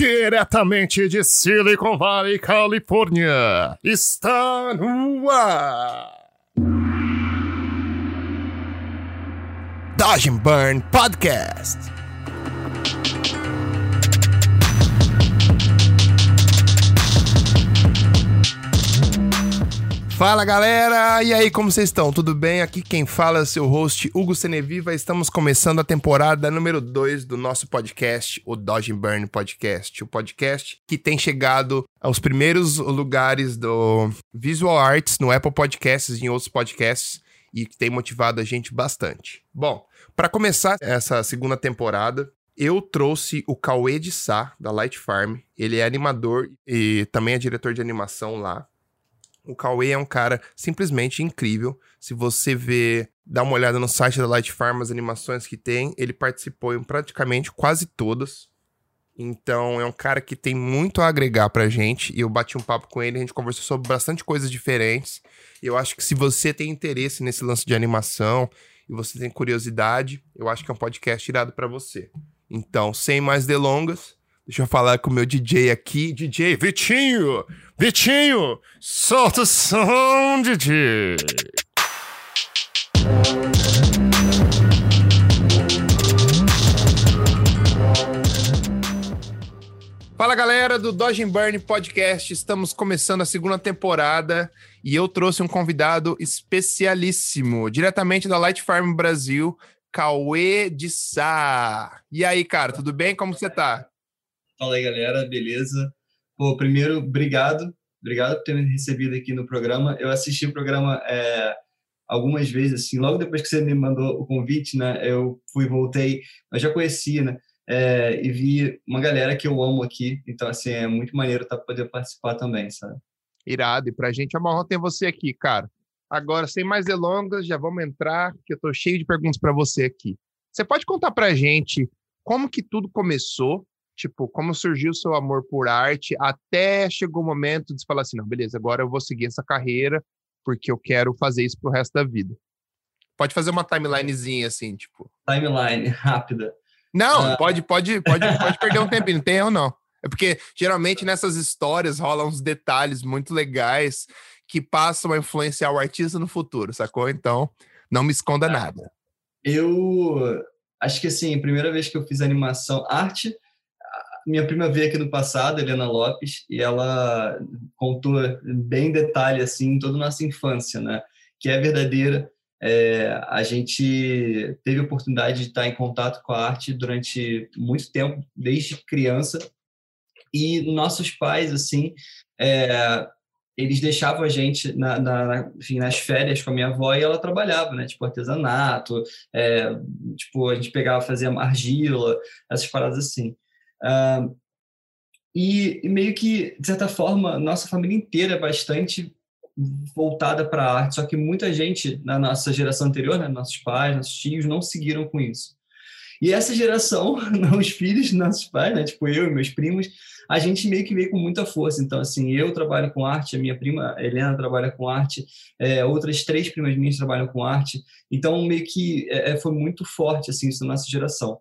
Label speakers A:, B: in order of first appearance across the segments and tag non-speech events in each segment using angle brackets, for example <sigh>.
A: diretamente de Silicon Valley, Califórnia, está no ar. Dodge and Burn Podcast. Fala galera, e aí como vocês estão? Tudo bem? Aqui quem fala é o seu host Hugo Seneviva. Estamos começando a temporada número 2 do nosso podcast, o Dodge Burn Podcast. O podcast que tem chegado aos primeiros lugares do Visual Arts no Apple Podcasts e em outros podcasts e que tem motivado a gente bastante. Bom, para começar essa segunda temporada, eu trouxe o Cauê de Sá, da Light Farm. Ele é animador e também é diretor de animação lá. O Cauê é um cara simplesmente incrível. Se você vê, dá uma olhada no site da Light Farm, as animações que tem, ele participou em praticamente quase todas. Então é um cara que tem muito a agregar pra gente. E eu bati um papo com ele, a gente conversou sobre bastante coisas diferentes. Eu acho que se você tem interesse nesse lance de animação e você tem curiosidade, eu acho que é um podcast irado para você. Então, sem mais delongas, Deixa eu falar com o meu DJ aqui. DJ Vitinho! Vitinho! Solta o som, DJ! Fala galera do Dodge Burn Podcast, estamos começando a segunda temporada e eu trouxe um convidado especialíssimo, diretamente da Light Farm Brasil, Cauê de Sá. E aí, cara, tudo bem? Como você tá?
B: Fala aí, galera, beleza? Pô, primeiro, obrigado. Obrigado por ter me recebido aqui no programa. Eu assisti o programa é, algumas vezes, assim, logo depois que você me mandou o convite, né? Eu fui, voltei, eu já conhecia, né? É, e vi uma galera que eu amo aqui. Então, assim, é muito maneiro tá, poder participar também, sabe?
A: Irado. E pra gente é uma honra ter você aqui, cara. Agora, sem mais delongas, já vamos entrar, que eu tô cheio de perguntas para você aqui. Você pode contar pra gente como que tudo começou tipo, como surgiu o seu amor por arte, até chegou o momento de falar assim, não, beleza, agora eu vou seguir essa carreira porque eu quero fazer isso pro resto da vida. Pode fazer uma timelinezinha assim, tipo.
B: Timeline <laughs> rápida.
A: Não, uh... pode, pode, pode, <laughs> pode perder um tempinho, não tem erro não. É porque geralmente nessas histórias rolam uns detalhes muito legais que passam a influenciar o artista no futuro, sacou? Então, não me esconda ah, nada.
B: Eu acho que assim, a primeira vez que eu fiz animação, arte, minha prima veio aqui no passado, Helena Lopes, e ela contou bem em detalhe assim toda a nossa infância, né? Que é verdadeira. É, a gente teve a oportunidade de estar em contato com a arte durante muito tempo, desde criança, e nossos pais, assim, é, eles deixavam a gente na, na, enfim, nas férias com a minha avó e ela trabalhava, né? Tipo, artesanato, é, tipo, a gente pegava, fazia argila, essas paradas assim. Uh, e, e, meio que, de certa forma, nossa família inteira é bastante voltada para a arte, só que muita gente na nossa geração anterior, né, nossos pais, nossos tios, não seguiram com isso. E essa geração, <laughs> os filhos nossos pais, né, tipo eu e meus primos, a gente meio que veio com muita força. Então, assim, eu trabalho com arte, a minha prima Helena trabalha com arte, é, outras três primas minhas trabalham com arte. Então, meio que é, é foi muito forte, assim, isso na nossa geração.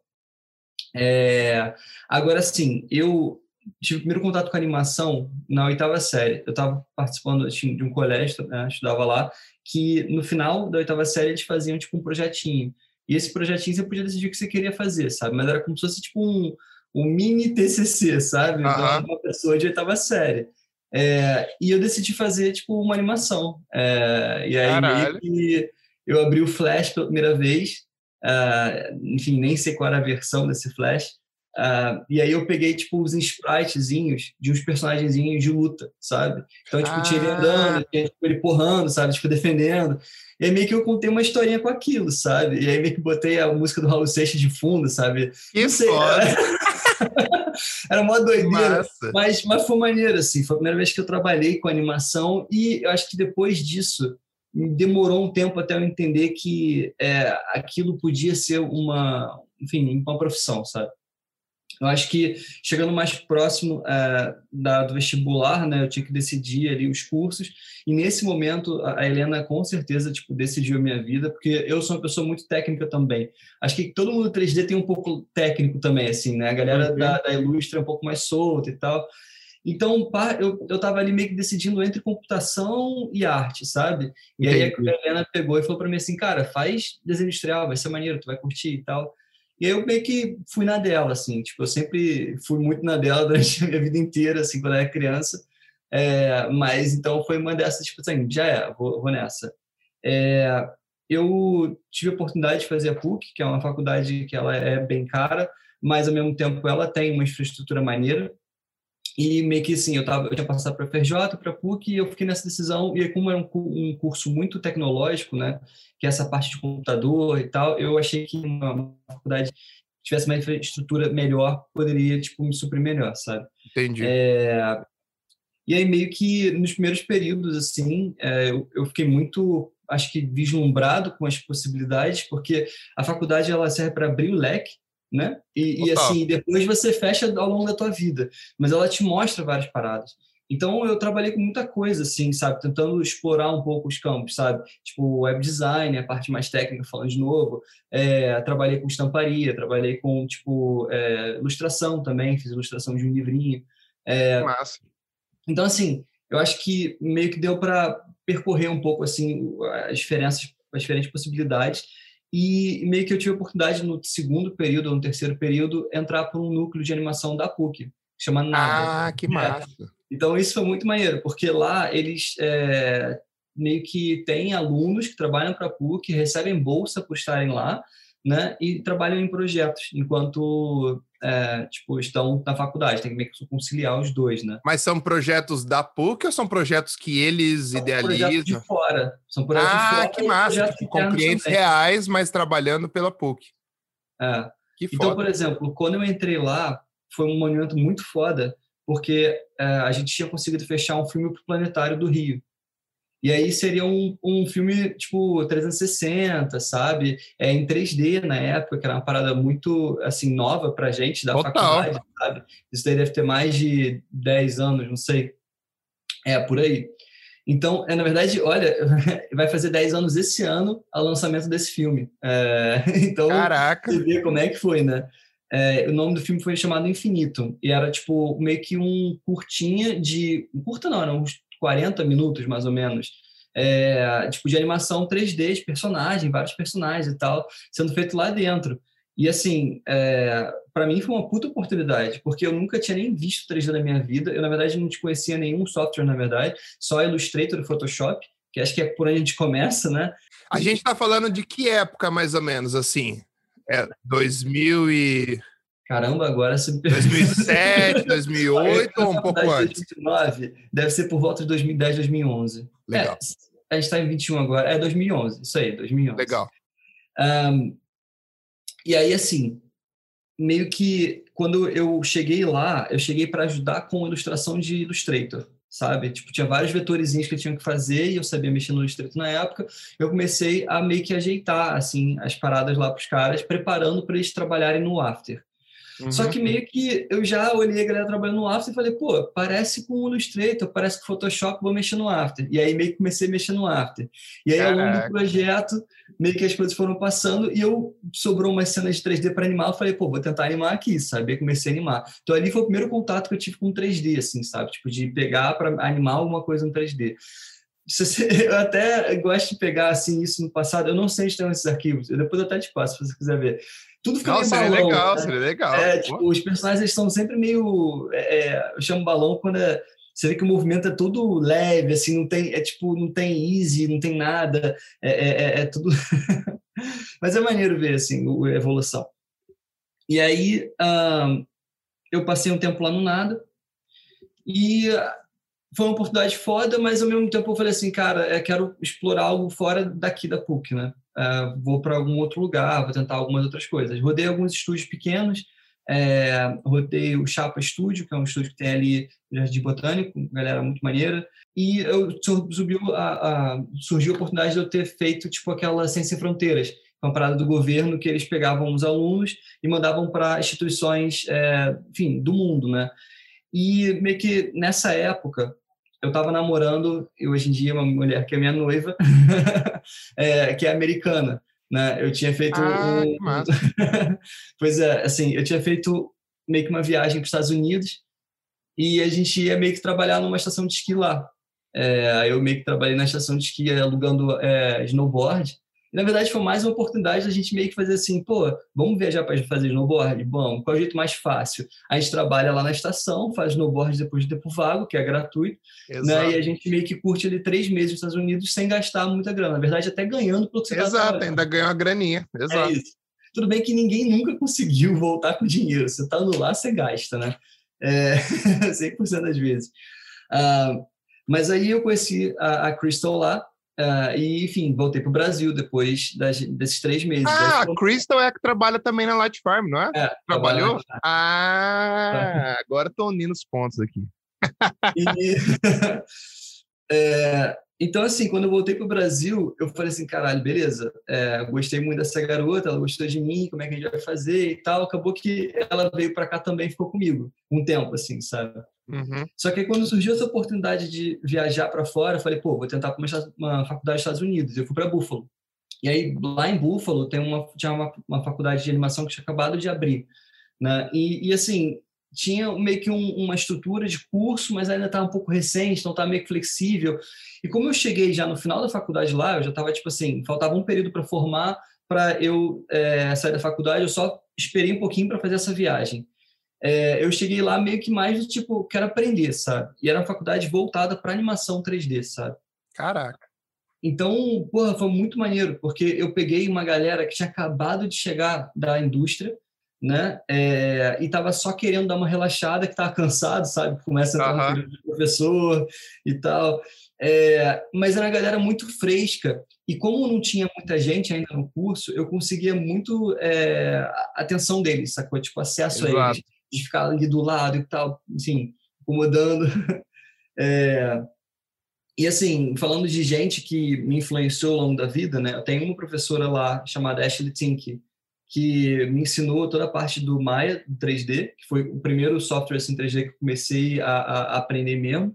B: É, agora, sim, eu tive o primeiro contato com animação na oitava série. Eu estava participando assim, de um colégio, né, estudava lá, que no final da oitava série eles faziam tipo um projetinho. E esse projetinho você podia decidir o que você queria fazer, sabe? Mas era como se fosse tipo um, um mini TCC, sabe? Então, uma pessoa de oitava série. É, e eu decidi fazer tipo uma animação. É, e aí eu abri o Flash pela primeira vez Uh, enfim, nem sei qual era a versão desse Flash. Uh, e aí eu peguei, tipo, os spritezinhos de uns personagenzinhos de luta, sabe? Então, tipo, ah. tinha ele andando, tinha tipo, ele porrando, sabe? Tipo, defendendo. E aí meio que eu contei uma historinha com aquilo, sabe? E aí meio que botei a música do Raul Seixas de fundo, sabe?
A: Que Não sei, <laughs> era...
B: era uma doideira. Mas, mas foi maneiro, assim. Foi a primeira vez que eu trabalhei com animação e eu acho que depois disso demorou um tempo até eu entender que é, aquilo podia ser uma, enfim, uma profissão, sabe? Eu acho que chegando mais próximo é, da, do vestibular, né, eu tinha que decidir ali os cursos. E nesse momento a Helena com certeza tipo decidiu a minha vida, porque eu sou uma pessoa muito técnica também. Acho que todo mundo 3D tem um pouco técnico também, assim, né? A galera uhum. da, da Ilustra é um pouco mais solta e tal. Então, eu, eu tava ali meio que decidindo entre computação e arte, sabe? E Entendi. aí a Helena pegou e falou para mim assim, cara, faz desenho industrial, vai ser maneiro, tu vai curtir e tal. E aí eu meio que fui na dela, assim, tipo, eu sempre fui muito na dela <laughs> durante a minha vida inteira, assim, quando eu era criança. É, mas então foi uma dessas, tipo assim, já é, vou, vou nessa. É, eu tive a oportunidade de fazer a PUC, que é uma faculdade que ela é bem cara, mas ao mesmo tempo ela tem uma infraestrutura maneira. E meio que assim, eu, tava, eu tinha passado para a FRJ, para a PUC, e eu fiquei nessa decisão. E como era um, um, curso muito tecnológico, né, que é essa parte de computador e tal, eu achei que uma, uma faculdade tivesse uma infraestrutura melhor poderia tipo me suprir melhor, sabe?
A: Entendi.
B: É, e aí meio que nos primeiros períodos assim, é, eu, eu fiquei muito acho que vislumbrado com as possibilidades, porque a faculdade ela serve para abrir o leque né? E, e, assim, depois você fecha ao longo da tua vida, mas ela te mostra várias paradas. Então eu trabalhei com muita coisa, assim, sabe, tentando explorar um pouco os campos, sabe, tipo web design, a parte mais técnica, falando de novo. É, trabalhei com estamparia, trabalhei com tipo é, ilustração também, fiz ilustração de um livrinho. É,
A: Massa.
B: Então assim, eu acho que meio que deu para percorrer um pouco assim as diferenças, as diferentes possibilidades e meio que eu tive a oportunidade no segundo período ou no terceiro período entrar para um núcleo de animação da PUC, chama NAVA.
A: Ah, que massa! É.
B: Então isso foi muito maneiro, porque lá eles é, meio que têm alunos que trabalham para a PUC, recebem bolsa por estarem lá, né? E trabalham em projetos, enquanto é, tipo, estão na faculdade, tem que meio que conciliar os dois, né?
A: Mas são projetos da PUC ou são projetos que eles são idealizam? Projetos
B: de fora. São projetos
A: ah,
B: de fora.
A: que massa! Com clientes também. reais, mas trabalhando pela PUC.
B: É. então, por exemplo, quando eu entrei lá, foi um momento muito foda, porque é, a gente tinha conseguido fechar um filme para o Planetário do Rio. E aí seria um, um filme, tipo, 360, sabe? É, em 3D na época, que era uma parada muito, assim, nova pra gente da Total. faculdade, sabe? Isso daí deve ter mais de 10 anos, não sei. É, por aí. Então, é, na verdade, olha, <laughs> vai fazer 10 anos esse ano o lançamento desse filme. É, <laughs> então,
A: Caraca!
B: você vê como é que foi, né? É, o nome do filme foi chamado Infinito. E era, tipo, meio que um curtinha de... Curta não, era uns 40 minutos, mais ou menos, é, tipo de animação 3D, de personagem, vários personagens e tal, sendo feito lá dentro. E assim, é, para mim foi uma puta oportunidade, porque eu nunca tinha nem visto 3D na minha vida. Eu, na verdade, não te conhecia nenhum software, na verdade, só Illustrator e Photoshop, que acho que é por onde a gente começa, né?
A: A gente está falando de que época, mais ou menos, assim? É 2000 e...
B: Caramba, agora se
A: 2007, 2008 ou um pouco antes?
B: 2009, deve ser por volta de 2010, 2011.
A: Legal.
B: É, a gente está em 21 agora. É 2011, isso aí, 2011.
A: Legal.
B: Um, e aí, assim, meio que quando eu cheguei lá, eu cheguei para ajudar com ilustração de Illustrator, sabe? Tipo, tinha vários vetorizinhos que eu tinha que fazer e eu sabia mexer no Illustrator na época. Eu comecei a meio que ajeitar, assim, as paradas lá para os caras, preparando para eles trabalharem no After. Uhum. Só que meio que eu já olhei a galera trabalhando no After e falei, pô, parece com o Illustrator, parece com o Photoshop, vou mexer no After. E aí meio que comecei a mexer no After. E aí, Caraca. ao longo do projeto, meio que as coisas foram passando e eu sobrou umas cenas de 3D para animar, eu falei, pô, vou tentar animar aqui, sabe? Aí comecei a animar. Então ali foi o primeiro contato que eu tive com 3D, assim, sabe? Tipo, de pegar para animar alguma coisa no 3D. <laughs> Eu até gosto de pegar assim isso no passado. Eu não sei onde estão esses arquivos. Eu depois até te passo, se você quiser ver. Tudo fica
A: Nossa,
B: meio
A: balão.
B: Seria
A: legal, né? seria legal.
B: É, tipo, os personagens eles são sempre meio. É, é, eu chamo balão quando é, você vê que o movimento é todo leve, assim, não tem, é tipo, não tem easy, não tem nada, é, é, é, é tudo. <laughs> Mas é maneiro ver, assim, a evolução. E aí, um, eu passei um tempo lá no nada, e foi uma oportunidade foda, mas ao mesmo tempo eu falei assim, cara, eu quero explorar algo fora daqui da PUC, né? Uh, vou para algum outro lugar, vou tentar algumas outras coisas. Rodei alguns estúdios pequenos, é, rodei o Chapa Studio, que é um estúdio que tem ali no Jardim Botânico, galera muito maneira, e eu subiu a, a, surgiu a oportunidade de eu ter feito tipo aquela Sem Fronteiras, uma parada do governo que eles pegavam os alunos e mandavam para instituições, é, enfim, do mundo, né? E meio que nessa época eu estava namorando, e hoje em dia uma mulher que é minha noiva, <laughs> é, que é americana, né? Eu tinha feito
A: ah, um... <laughs>
B: pois é, assim, eu tinha feito meio que uma viagem para os Estados Unidos e a gente ia meio que trabalhar numa estação de esqui lá. É, eu meio que trabalhei na estação de esqui alugando é, snowboard e, na verdade, foi mais uma oportunidade da gente meio que fazer assim, pô, vamos viajar para fazer snowboard? Vamos. Qual é o jeito mais fácil? A gente trabalha lá na estação, faz snowboard depois de tempo vago, que é gratuito, né? E a gente meio que curte ali três meses nos Estados Unidos sem gastar muita grana. Na verdade, até ganhando pelo que você
A: tá Exato, tá ainda ganha uma graninha. Exato. É.
B: Tudo bem que ninguém nunca conseguiu voltar com dinheiro. Você tá no lá, você gasta, né? É, <laughs> 100% das vezes. Uh, mas aí eu conheci a, a Crystal lá, Uh, e, enfim, voltei para o Brasil depois das, desses três meses.
A: Ah, a Crystal é a que trabalha também na Light Farm, não é?
B: é
A: Trabalhou? Ah, agora estou unindo os pontos aqui.
B: E, <laughs> é, então, assim, quando eu voltei para o Brasil, eu falei assim, caralho, beleza, é, gostei muito dessa garota, ela gostou de mim, como é que a gente vai fazer e tal. Acabou que ela veio para cá também ficou comigo um tempo, assim, sabe?
A: Uhum.
B: Só que aí, quando surgiu essa oportunidade de viajar para fora, eu falei, pô, vou tentar começar uma faculdade nos Estados Unidos. Eu fui para Buffalo. E aí, lá em Buffalo, tem uma, tinha uma, uma faculdade de animação que tinha acabado de abrir. Né? E, e assim, tinha meio que um, uma estrutura de curso, mas ainda estava um pouco recente, então estava meio flexível. E como eu cheguei já no final da faculdade lá, eu já estava, tipo assim, faltava um período para formar, para eu é, sair da faculdade, eu só esperei um pouquinho para fazer essa viagem é, eu cheguei lá meio que mais do tipo, quero aprender, sabe? E era uma faculdade voltada para animação 3D, sabe?
A: Caraca.
B: Então, porra, foi muito maneiro, porque eu peguei uma galera que tinha acabado de chegar da indústria, né? É, e tava só querendo dar uma relaxada, que tava cansado, sabe? Começa a entrar uhum. no professor e tal. É, mas era uma galera muito fresca. E como não tinha muita gente ainda no curso, eu conseguia muito é, a atenção deles, sacou? Tipo, acesso Exato. a eles de ficar ali do lado e tal, assim, incomodando. <laughs> É, e assim, falando de gente que me influenciou ao longo da vida, né? Eu tenho uma professora lá chamada Ashley Tink, que me ensinou toda a parte do Maya 3D, que foi o primeiro software assim 3D que eu comecei a, a aprender mesmo.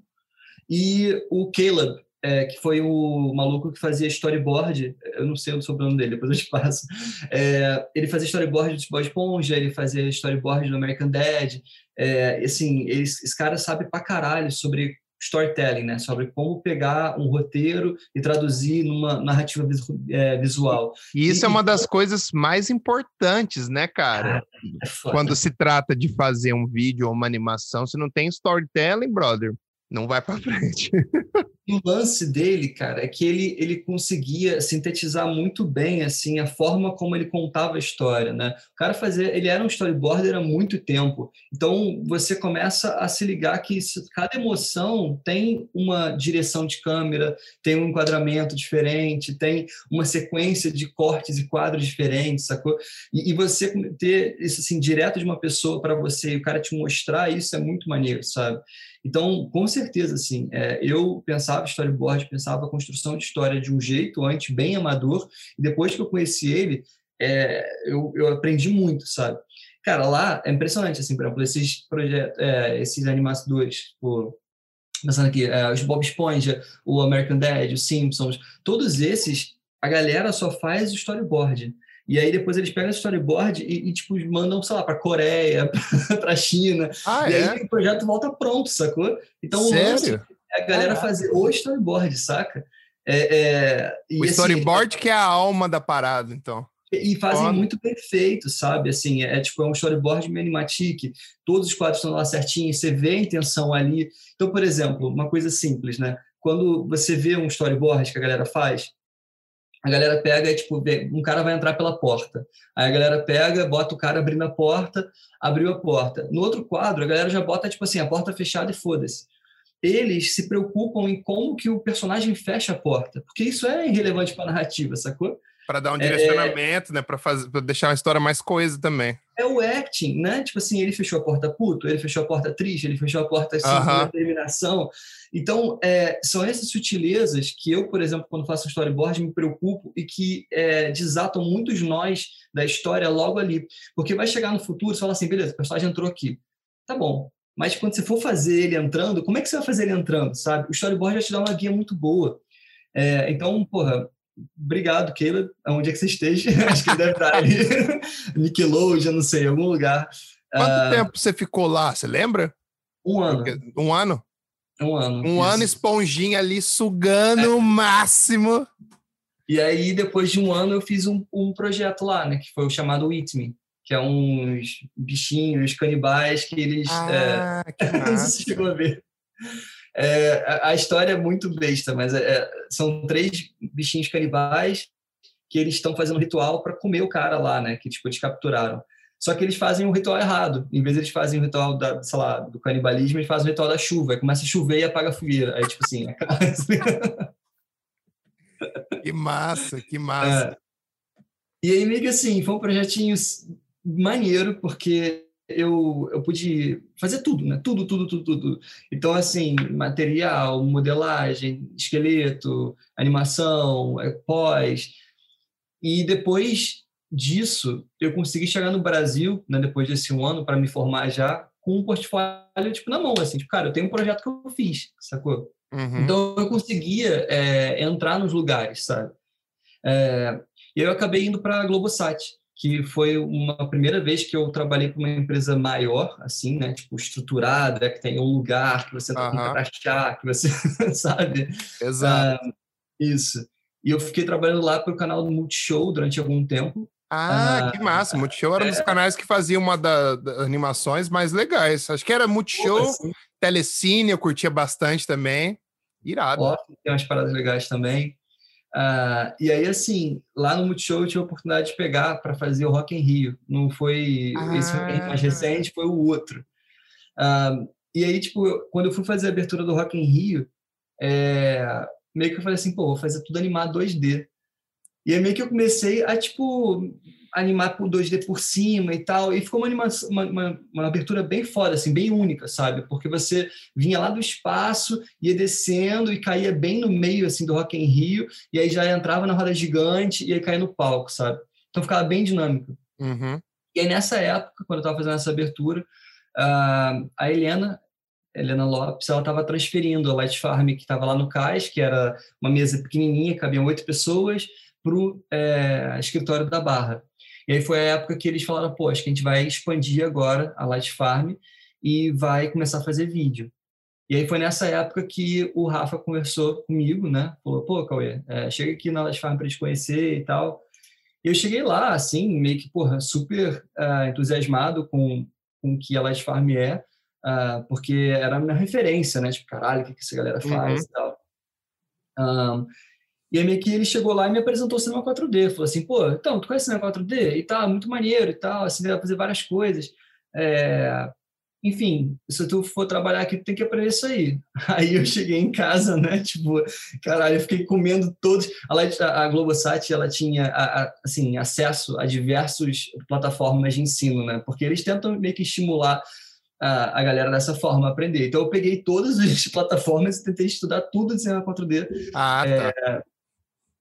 B: E o Caleb, é, que foi o maluco que fazia storyboard, eu não sei o sobrenome dele, depois eu te passo. É, ele fazia storyboard do Bob Esponja, ele fazia storyboard do American Dad. É, assim, esse, esse cara sabe pra caralho sobre storytelling, né? Sobre como pegar um roteiro e traduzir numa narrativa é, visual.
A: E isso e, é uma das coisas mais importantes, né, cara? é Quando se trata de fazer um vídeo ou uma animação, se não tem storytelling, brother, não vai para frente. <laughs>
B: o lance dele, cara, é que ele, ele conseguia sintetizar muito bem assim a forma como ele contava a história, né? O cara fazia, ele era um storyboarder há muito tempo. Então você começa a se ligar que cada emoção tem uma direção de câmera, tem um enquadramento diferente, tem uma sequência de cortes e quadros diferentes, sacou? E, e você ter isso assim direto de uma pessoa para você e o cara te mostrar isso é muito maneiro, sabe? Então, com certeza, assim, é, eu pensava storyboard, pensava a construção de história de um jeito antes bem amador, e depois que eu conheci ele, é, eu, eu aprendi muito, sabe? Cara, lá é impressionante, assim, por exemplo, esses projetos, é, esses animadores, tipo, pensando aqui, é, os Bob Esponja, o American Dad, os Simpsons, todos esses, a galera só faz o storyboard. E aí depois eles pegam esse storyboard e, e tipo, mandam, sei lá, para Coreia, <laughs> para China.
A: Ah,
B: e
A: é?
B: aí o projeto volta pronto, sacou? Então
A: Sério?
B: o lance é a galera fazer o storyboard, saca? É, é,
A: o assim, storyboard que é a alma da parada, então.
B: E fazem Foda. muito perfeito, sabe? Assim, é, é tipo é um storyboard meio animatic, todos os quadros estão lá certinhos, você vê a intenção ali. Então, por exemplo, uma coisa simples, né? Quando você vê um storyboard que a galera faz, a galera pega e, tipo, um cara vai entrar pela porta. Aí a galera pega, bota o cara abrindo a porta, abriu a porta. No outro quadro, a galera já bota, tipo assim, a porta fechada e foda-se. Eles se preocupam em como que o personagem fecha a porta, porque isso é irrelevante para a narrativa, sacou?
A: Para dar um é, direcionamento, é, né? Para deixar uma história mais coesa também.
B: É o acting, né? Tipo assim, ele fechou a porta puto, ele fechou a porta triste, ele fechou a porta assim, uh -huh. determinação. Então, é, são essas sutilezas que eu, por exemplo, quando faço storyboard, me preocupo e que é, desatam muitos nós da história logo ali. Porque vai chegar no futuro, você fala assim, beleza, o personagem entrou aqui. Tá bom, mas quando você for fazer ele entrando, como é que você vai fazer ele entrando, sabe? O storyboard vai te dar uma guia muito boa. É, então, porra, obrigado, Caleb, aonde é que você esteja. <laughs> Acho que deve estar ali. <laughs> Nickelodeon, não sei, em algum lugar.
A: Quanto uh, tempo você ficou lá, você lembra?
B: Um ano.
A: Um ano?
B: Um ano.
A: Um isso. ano esponjinha ali sugando é. o máximo.
B: E aí, depois de um ano, eu fiz um, um projeto lá, né? Que foi o chamado Me, que é uns bichinhos canibais que eles.
A: Ah, é... que <laughs>
B: você chegou a ver. É, a história é muito besta, mas é, é são três bichinhos canibais que eles estão fazendo um ritual para comer o cara lá, né? Que tipo, eles capturaram. Só que eles fazem um ritual errado. Em vez de eles fazem o um ritual da, sei lá, do canibalismo, eles fazem o um ritual da chuva. Aí começa a chover e apaga a fogueira. Aí, tipo assim. <laughs>
A: que massa, que massa. É.
B: E aí, meio que assim, foi um projetinho maneiro, porque eu, eu pude fazer tudo, né? Tudo, tudo, tudo, tudo. Então, assim, material, modelagem, esqueleto, animação, é, pós. E depois disso, eu consegui chegar no Brasil, né, depois desse um ano, para me formar já, com um portfólio, tipo, na mão, assim, tipo, cara, eu tenho um projeto que eu fiz, sacou? Uhum. Então, eu conseguia é, entrar nos lugares, sabe? É, e eu acabei indo para a Globosat, que foi uma primeira vez que eu trabalhei para uma empresa maior, assim, né, tipo, estruturada, que tem um lugar que você tem que achar, que você <laughs> sabe?
A: Exato.
B: Uh, isso. E eu fiquei trabalhando lá para o canal do Multishow durante algum tempo,
A: ah, que massa. Multishow era um dos é. canais que fazia uma das da animações mais legais. Acho que era Multishow, assim. Telecine, eu curtia bastante também. Irado. Ó,
B: tem umas paradas legais também. Uh, e aí, assim, lá no Multishow eu tive a oportunidade de pegar para fazer o Rock em Rio. Não foi ah. esse mais recente, foi o outro. Uh, e aí, tipo, quando eu fui fazer a abertura do Rock em Rio, é, meio que eu falei assim, pô, vou fazer tudo animado 2D. E aí meio que eu comecei a, tipo, animar por 2D por cima e tal, e ficou uma, animação, uma, uma, uma, abertura bem foda, assim, bem única, sabe? Porque você vinha lá do espaço, ia descendo e caía bem no meio, assim, do Rock in Rio, e aí já entrava na roda gigante e aí caía no palco, sabe? Então ficava bem dinâmico.
A: Uhum.
B: E aí nessa época, quando eu estava fazendo essa abertura, uh, a Helena, Helena Lopes, ela estava transferindo a Light Farm, que estava lá no cais, que era uma mesa pequenininha, cabiam oito pessoas, para o é, escritório da Barra. E aí foi a época que eles falaram, pô, acho que a gente vai expandir agora a Light Farm e vai começar a fazer vídeo. E aí foi nessa época que o Rafa conversou comigo, né? Falou, pô, Cauê, é, chega aqui na Light Farm para te conhecer e tal. E eu cheguei lá, assim, meio que, porra, super uh, entusiasmado com, com o que a Light Farm é, uh, porque era a minha referência, né? Tipo, caralho, o que, que essa galera faz uhum. e tal. Um, e aí meio que ele chegou lá e me apresentou o cinema 4D. Falou assim, pô, então, tu conhece cinema 4D? E tal, muito maneiro e tal, assim, vai fazer várias coisas. É... Enfim, se tu for trabalhar aqui, tu tem que aprender isso aí. <laughs> Aí eu cheguei em casa, né, tipo, caralho, eu fiquei comendo todos... A, a Globosat, ela tinha, a, a, assim, acesso a diversas plataformas de ensino, né, porque eles tentam meio que estimular a, a galera dessa forma a aprender. Então eu peguei todas as <laughs> plataformas e tentei estudar tudo de cinema 4D.
A: Ah, tá. É,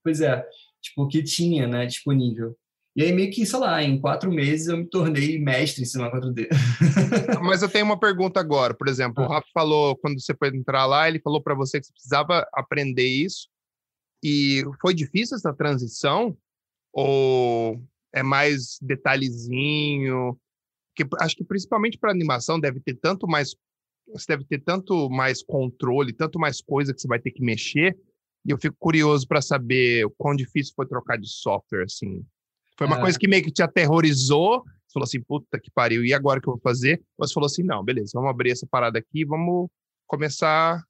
B: Pois é, tipo, que tinha, né, disponível. E aí, meio que, sei lá, em quatro meses eu me tornei mestre em cinema 4D. <laughs>
A: Mas eu tenho uma pergunta agora. Por exemplo, ah. o Rafa falou, quando você foi entrar lá, ele falou para você que você precisava aprender isso. E foi difícil essa transição? Ou é mais detalhezinho? Porque acho que principalmente para animação deve ter tanto mais você deve ter tanto mais controle, tanto mais coisa que você vai ter que mexer, e eu fico curioso para saber o quão difícil foi trocar de software, assim. Foi uma é. coisa que meio que te aterrorizou. Você falou assim, puta que pariu, e agora o que eu vou fazer? Você falou assim, não, beleza, vamos abrir essa parada aqui vamos começar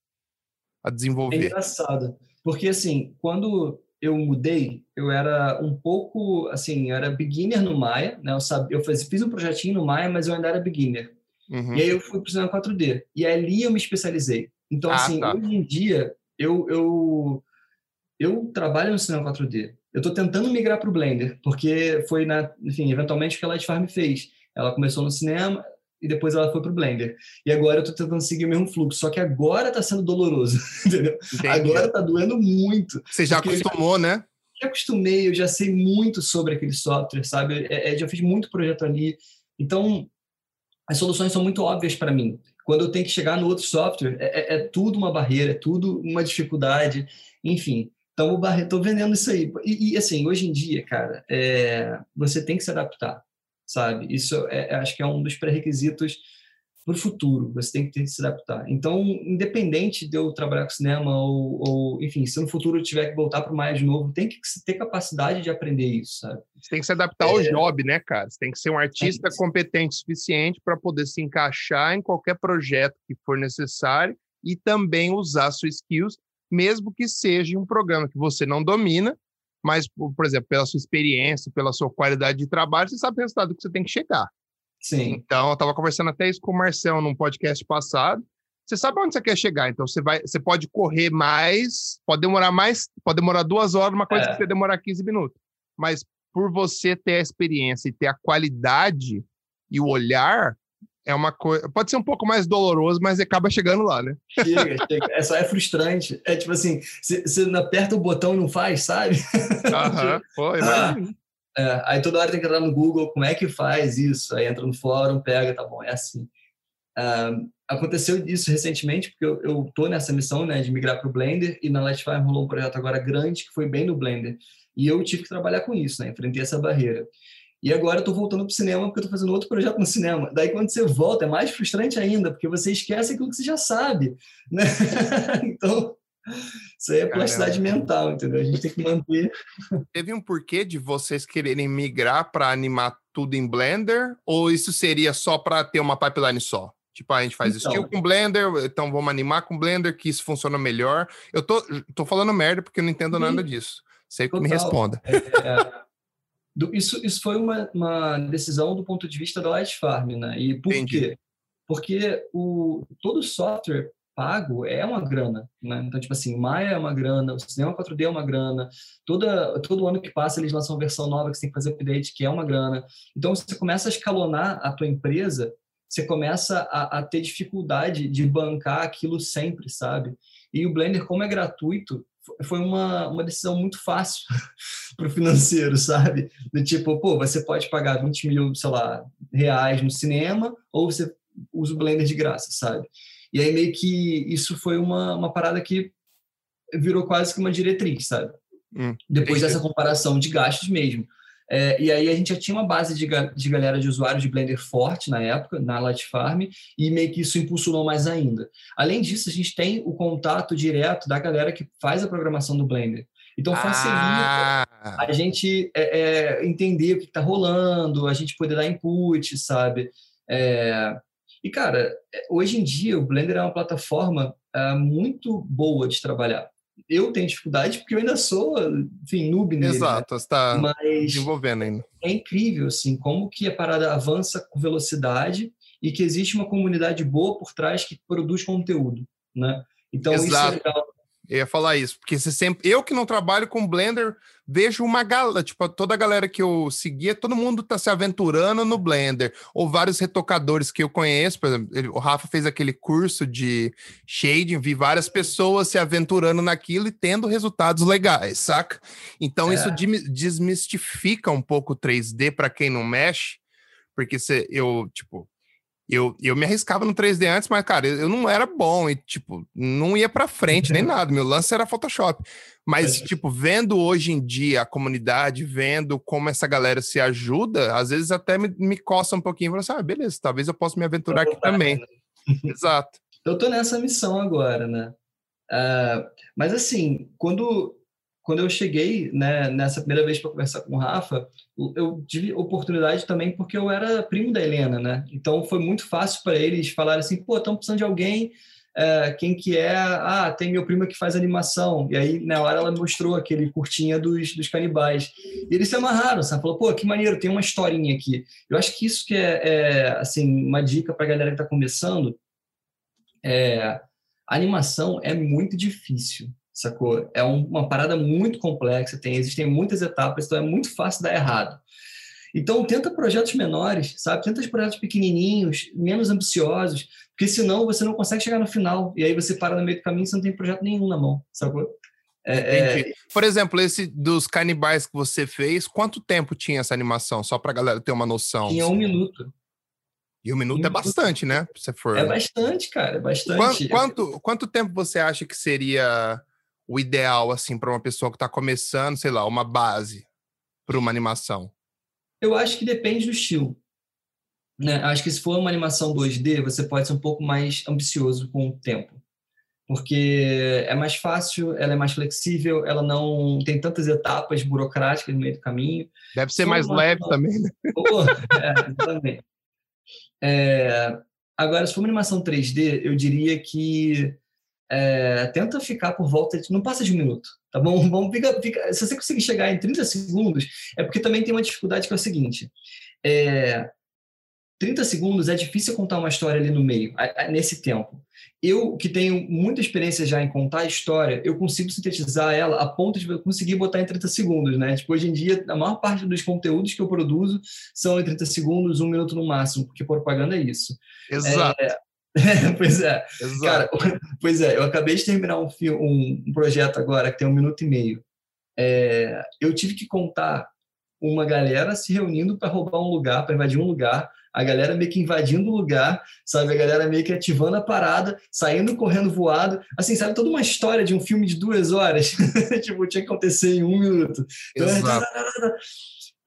A: a desenvolver. É
B: engraçado, porque assim, quando eu mudei, eu era um pouco, assim, eu era beginner no Maya, né? Eu, sabia, eu fiz, fiz um projetinho no Maya, mas eu ainda era beginner. Uhum. E aí eu fui para o cinema 4D. E ali eu me especializei. Então, ah, assim, tá. hoje em dia, eu, eu, eu trabalho no cinema 4D. eu estou tentando migrar para o Blender, porque foi, na, enfim, eventualmente o que a Light Farm fez. Ela começou no cinema e depois ela foi para o Blender. E agora eu estou tentando seguir o mesmo fluxo, só que agora está sendo doloroso, <laughs> entendeu? Entendi. Agora está doendo muito.
A: Você já acostumou, já, né?
B: Já acostumei, eu já sei muito sobre aquele software, sabe? É, é, já fiz muito projeto ali. Então, as soluções são muito óbvias para mim. Quando eu tenho que chegar no outro software, é, é, é tudo uma barreira, é tudo uma dificuldade, enfim. Então, estou vendendo isso aí. E, e, assim, hoje em dia, cara, é, você tem que se adaptar, sabe? Isso é, é acho que é um dos pré-requisitos para o futuro. Você tem que ter se adaptar. Então, independente de eu trabalhar com cinema ou, ou enfim, se no futuro eu tiver que voltar para o mais novo, tem que ter capacidade de aprender isso, sabe?
A: Você tem que se adaptar ao é. job, né, cara? Você tem que ser um artista é competente o suficiente para poder se encaixar em qualquer projeto que for necessário e também usar suas skills, mesmo que seja um programa que você não domina, mas, por exemplo, pela sua experiência, pela sua qualidade de trabalho, você sabe o resultado que você tem que chegar.
B: Sim.
A: Então, eu estava conversando até isso com o Marcel num podcast passado. Você sabe onde você quer chegar, então você vai, você pode correr mais, pode demorar mais, pode demorar duas horas, uma coisa é. que você demorar 15 minutos. Mas por você ter a experiência e ter a qualidade e o olhar, é uma coisa. Pode ser um pouco mais doloroso, mas acaba chegando lá, né?
B: Chega, <laughs> chega. É só é frustrante. É tipo assim, você aperta o botão e não faz, sabe?
A: Aham, <laughs> foi, ah,
B: é, aí toda hora tem que entrar no Google, como é que faz isso? Aí entra no fórum, pega, tá bom, é assim. Uh, aconteceu isso recentemente, porque eu, eu tô nessa missão, né, de migrar para o Blender, e na Lightfire rolou um projeto agora grande, que foi bem no Blender. E eu tive que trabalhar com isso, né, enfrentei essa barreira. E agora eu tô voltando pro cinema, porque eu tô fazendo outro projeto no cinema. Daí quando você volta, é mais frustrante ainda, porque você esquece aquilo que você já sabe, né? <laughs> então, isso aí é plasticidade mental, entendeu? A gente tem que manter.
A: Teve um porquê de vocês quererem migrar para animar tudo em Blender? Ou isso seria só para ter uma pipeline só? Tipo, a gente faz então, skill com Blender, então vamos animar com Blender, que isso funciona melhor. Eu tô, tô falando merda porque eu não entendo nada disso. Sei que me responda. É, é,
B: isso, isso foi uma, uma decisão do ponto de vista da Light Farm, né? E por Entendi. quê? Porque o, todo software pago é uma grana, né? Então, tipo assim, Maya é uma grana, o Cinema 4D é uma grana, toda, todo ano que passa eles lançam uma versão nova que você tem que fazer update, que é uma grana. Então, você começa a escalonar a tua empresa, você começa a, a ter dificuldade de bancar aquilo sempre, sabe? E o Blender, como é gratuito, foi uma, uma decisão muito fácil <laughs> para o financeiro, sabe? Do tipo, pô, você pode pagar 20 mil, sei lá, reais no cinema, ou você usa o Blender de graça, sabe? E aí meio que isso foi uma, uma parada que virou quase que uma diretriz, sabe? Hum, Depois dessa comparação de gastos mesmo. É, e aí a gente já tinha uma base de, de galera de usuários de Blender forte na época, na Light Farm, e meio que isso impulsionou mais ainda. Além disso, a gente tem o contato direto da galera que faz a programação do Blender. Então facilita ah. a gente é, é, entender o que está rolando, a gente poder dar input, sabe? É, e, cara, é, hoje em dia o Blender é uma plataforma é, muito boa de trabalhar. Eu tenho dificuldade porque eu ainda sou, enfim, noob nele.
A: Né? Exato, né? você está Mas desenvolvendo ainda.
B: É incrível, assim, como que a parada avança com velocidade e que existe uma comunidade boa por trás que produz conteúdo, né? Então, Exato. isso é legal
A: eu ia falar isso, porque você sempre. Eu que não trabalho com Blender, vejo uma galera, tipo, toda a galera que eu seguia, todo mundo tá se aventurando no Blender. Ou vários retocadores que eu conheço, por exemplo, ele, o Rafa fez aquele curso de shading, vi várias pessoas se aventurando naquilo e tendo resultados legais, saca? Então é. isso desmistifica um pouco o 3D para quem não mexe, porque você, eu, tipo, eu, eu me arriscava no 3D antes, mas, cara, eu, eu não era bom e, tipo, não ia pra frente nem nada. Meu lance era Photoshop. Mas, é. tipo, vendo hoje em dia a comunidade, vendo como essa galera se ajuda, às vezes até me, me coça um pouquinho e fala assim: ah, beleza, talvez eu possa me aventurar aqui também. Né? <laughs> Exato.
B: Eu tô nessa missão agora, né? Uh, mas, assim, quando quando eu cheguei né, nessa primeira vez para conversar com o Rafa, eu tive oportunidade também porque eu era primo da Helena, né? Então foi muito fácil para eles falarem assim, pô, estamos precisando de alguém, é, quem que é? Ah, tem meu primo que faz animação. E aí, na hora, ela mostrou aquele curtinha dos, dos canibais. E eles se amarraram, sabe? Falou, pô, que maneiro, tem uma historinha aqui. Eu acho que isso que é, é assim, uma dica para a galera que está começando. É, a animação é muito difícil sacou? É um, uma parada muito complexa, tem, existem muitas etapas, então é muito fácil dar errado. Então, tenta projetos menores, sabe? Tenta projetos pequenininhos, menos ambiciosos, porque senão você não consegue chegar no final. E aí você para no meio do caminho e você não tem projeto nenhum na mão, sacou?
A: É, é... Por exemplo, esse dos canibais que você fez, quanto tempo tinha essa animação? Só pra galera ter uma noção.
B: Tinha um minuto.
A: E um minuto um é bastante, minuto. né? Se for...
B: É bastante, cara, é bastante.
A: Quanto, quanto, quanto tempo você acha que seria o ideal, assim, para uma pessoa que está começando, sei lá, uma base para uma animação?
B: Eu acho que depende do estilo. Né? Acho que se for uma animação 2D, você pode ser um pouco mais ambicioso com o tempo. Porque é mais fácil, ela é mais flexível, ela não tem tantas etapas burocráticas no meio do caminho.
A: Deve ser mais uma... leve também, né?
B: Oh, <laughs> é. É, agora, se for uma animação 3D, eu diria que é, tenta ficar por volta de. Não passa de um minuto, tá bom? <laughs> Vamos, fica, fica, se você conseguir chegar em 30 segundos, é porque também tem uma dificuldade que é o seguinte: é, 30 segundos é difícil contar uma história ali no meio, nesse tempo. Eu, que tenho muita experiência já em contar a história, eu consigo sintetizar ela a ponto de conseguir botar em 30 segundos, né? Tipo, hoje em dia, a maior parte dos conteúdos que eu produzo são em 30 segundos, um minuto no máximo, porque propaganda é isso.
A: Exato. É, <laughs>
B: pois é. Exato. Cara, <laughs> pois é, eu acabei de terminar um, um, um projeto agora que tem um minuto e meio. É, eu tive que contar uma galera se reunindo para roubar um lugar, para invadir um lugar, a galera meio que invadindo o lugar, sabe? A galera meio que ativando a parada, saindo correndo voado. Assim, sabe? Toda uma história de um filme de duas horas. <laughs> tipo, tinha que acontecer em um minuto. Então, Exato.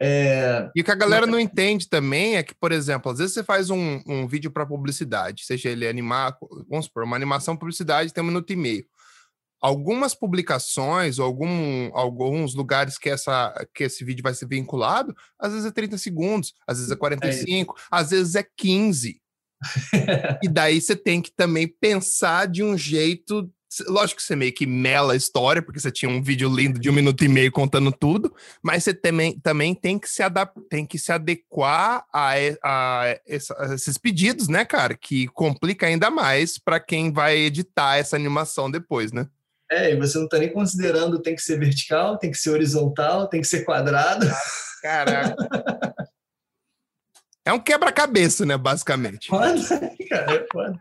A: É... E o que a galera não entende também é que, por exemplo, às vezes você faz um, um vídeo para publicidade, seja ele animar, vamos supor, uma animação publicidade tem um minuto e meio. Algumas publicações, ou algum, alguns lugares que, essa, que esse vídeo vai ser vinculado, às vezes é 30 segundos, às vezes é 45, é às vezes é 15. <laughs> e daí você tem que também pensar de um jeito Lógico que você meio que mela a história, porque você tinha um vídeo lindo de um minuto e meio contando tudo, mas você também, também tem, que se adaptar, tem que se adequar a, a, a, esses pedidos, né, cara? Que complica ainda mais para quem vai editar essa animação depois, né?
B: É, e você não tá nem considerando tem que ser vertical, tem que ser horizontal, tem que ser quadrado.
A: Caraca. é um quebra-cabeça, né, basicamente.
B: Foda, <laughs> cara, é foda.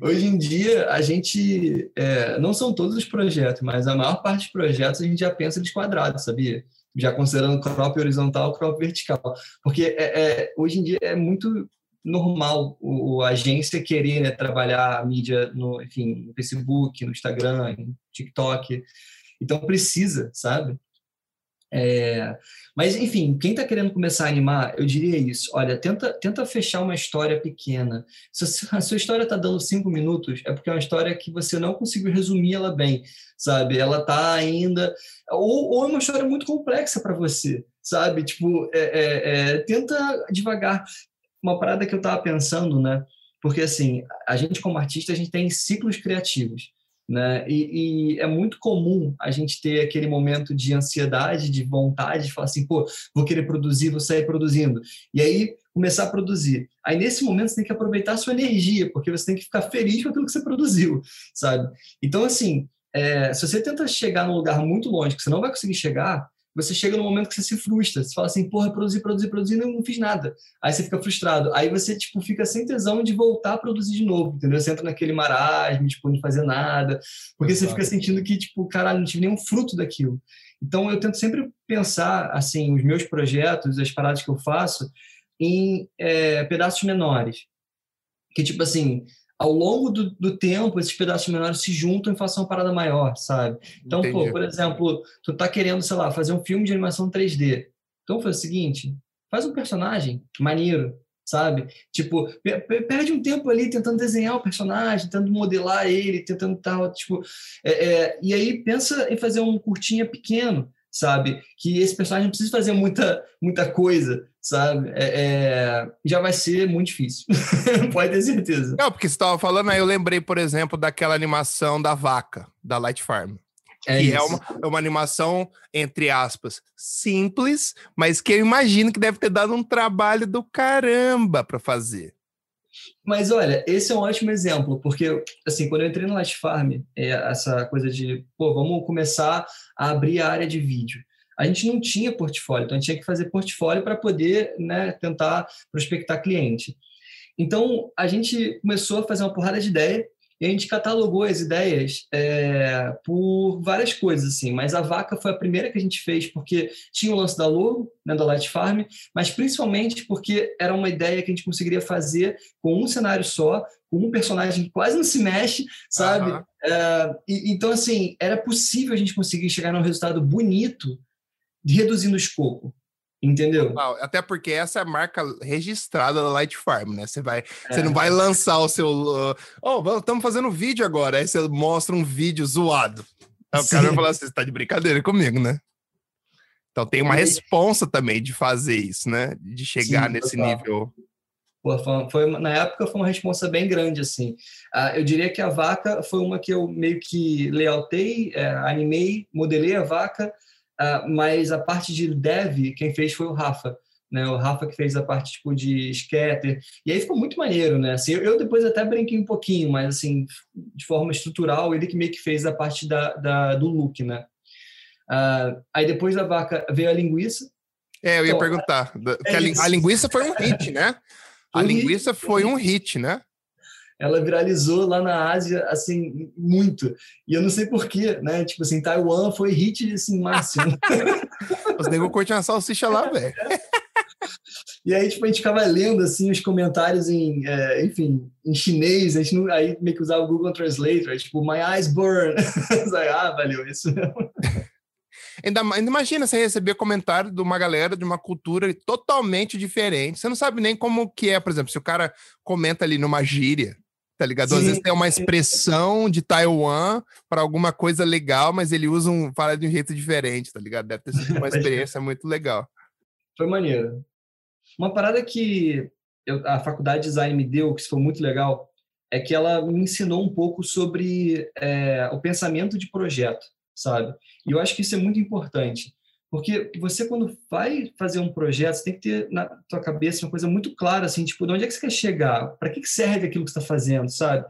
B: Hoje em dia, a gente. É, não são todos os projetos, mas a maior parte dos projetos a gente já pensa eles quadrados, sabia? Já considerando crop horizontal, crop vertical. Porque é, é, hoje em dia é muito normal o, a agência querer né, trabalhar a mídia no, enfim, no Facebook, no Instagram, no TikTok. Então precisa, sabe? É, mas, enfim, quem está querendo começar a animar, eu diria isso. Olha, tenta, tenta fechar uma história pequena. Se a sua <laughs> história está dando cinco minutos, é porque é uma história que você não conseguiu resumir ela bem, sabe? Ela está ainda... Ou, ou é uma história muito complexa para você, sabe? Tipo, é, é, é, tenta devagar. Uma parada que eu estava pensando, né? Porque, assim, a gente como artista, a gente tem ciclos criativos. Né? E, e, é muito comum a gente ter aquele momento de ansiedade, de vontade, de falar assim, pô, vou querer produzir, vou sair produzindo. E aí começar a produzir. Aí nesse momento você tem que aproveitar a sua energia, porque você tem que ficar feliz com aquilo que você produziu, sabe? Então, assim, é, se você tenta chegar num lugar muito longe que você não vai conseguir chegar, você chega no momento que você se frustra. Você fala assim, porra, produzi, produzi, produzi, não, não fiz nada. Aí você fica frustrado. Aí você, tipo, fica sem tesão de voltar a produzir de novo, entendeu? Você entra naquele marasmo, tipo, não fazer nada. Porque Exato. você fica sentindo que, tipo, caralho, não tive nenhum fruto daquilo. Então, eu tento sempre pensar, assim, os meus projetos, as paradas que eu faço, em é, pedaços menores. Que, tipo assim, ao longo do, do, tempo, esses pedaços menores se juntam e façam uma parada maior, sabe? Então, pô, por exemplo, tu tá querendo, sei lá, fazer um filme de animação 3D. Então, faz o seguinte, faz um personagem maneiro, sabe? Tipo, perde um tempo ali tentando desenhar o personagem, tentando modelar ele, tentando tal, tipo... É, é, e aí pensa em fazer um curtinha pequeno, sabe? Que esse personagem não precisa fazer muita, muita coisa, sabe? É, é, já vai ser muito difícil. <laughs> Pode ter certeza.
A: Não, porque você estava falando aí, eu lembrei, por exemplo, daquela animação da vaca, da Light Farm. É que é uma, é uma animação, entre aspas, simples, mas que eu imagino que deve ter dado um trabalho do caramba para fazer.
B: Mas olha, esse é um ótimo exemplo, porque assim, quando eu entrei no Light Farm, é essa coisa de, pô, vamos começar a abrir a área de vídeo. A gente não tinha portfólio, então a gente tinha que fazer portfólio para poder né, tentar prospectar cliente. Então a gente começou a fazer uma porrada de ideia e a gente catalogou as ideias é, por várias coisas, assim. Mas a vaca foi a primeira que a gente fez porque tinha o lance da logo, né, da Light Farm, mas principalmente porque era uma ideia que a gente conseguiria fazer com um cenário só, com um personagem que quase não se mexe, sabe? Uhum. É, e, então, assim, era possível a gente conseguir chegar num resultado bonito reduzindo o escopo. Entendeu?
A: Até porque essa é a marca registrada da Light Farm, né? Você vai, é. você não vai lançar o seu, uh, oh, estamos fazendo vídeo agora, aí você mostra um vídeo zoado. Aí o cara vai falar assim, você tá de brincadeira comigo, né? Então tem uma responsa também de fazer isso, né? De chegar Sim, nesse total. nível.
B: Pô, foi, foi, na época foi uma responsa bem grande, assim. Uh, eu diria que a vaca foi uma que eu meio que layoutei, é, animei, modelei a vaca, Uh, mas a parte de dev, quem fez foi o Rafa. Né, o Rafa que fez a parte tipo de scatter, e aí ficou muito maneiro, né? Assim, eu, eu, depois até brinquei um pouquinho, mas assim, de forma estrutural, ele que meio que fez a parte da, da do look, né? Uh, aí depois da vaca veio a linguiça.
A: É, eu ia então, perguntar. É a, linguiça foi um hit, né? <laughs> A um linguiça hit, foi um hit, né?
B: Ela viralizou lá na Ásia, assim, muito. E eu não sei porquê, né? Tipo assim, Taiwan foi hit, assim, máximo. <laughs>
A: Os negros curtem uma salsicha lá, velho.
B: E aí, tipo, a gente ficava lendo, assim, os comentários em, é, enfim, em chinês, a gente não, aí meio que usava o Google Translator, tipo, my eyes burn. <laughs> ah, valeu, isso mesmo.
A: Ainda, ainda imagina você receber comentário de uma galera de uma cultura totalmente diferente. Você não sabe nem como que é, por exemplo, se o cara comenta ali numa gíria, tá ligado? Sim. Às vezes tem uma expressão de Taiwan para alguma coisa legal, mas ele usa um fala de um jeito diferente, tá ligado? Deve ter sido uma <laughs> experiência muito legal.
B: Foi maneiro. Uma parada que eu, a faculdade de design me deu, que foi muito legal, é que ela me ensinou um pouco sobre é, o pensamento de projeto, sabe? E eu acho que isso é muito importante. Porque você, quando vai fazer um projeto, você tem que ter na tua cabeça uma coisa muito clara, assim, tipo, de onde é que você quer chegar? Para que serve aquilo que você está fazendo, sabe?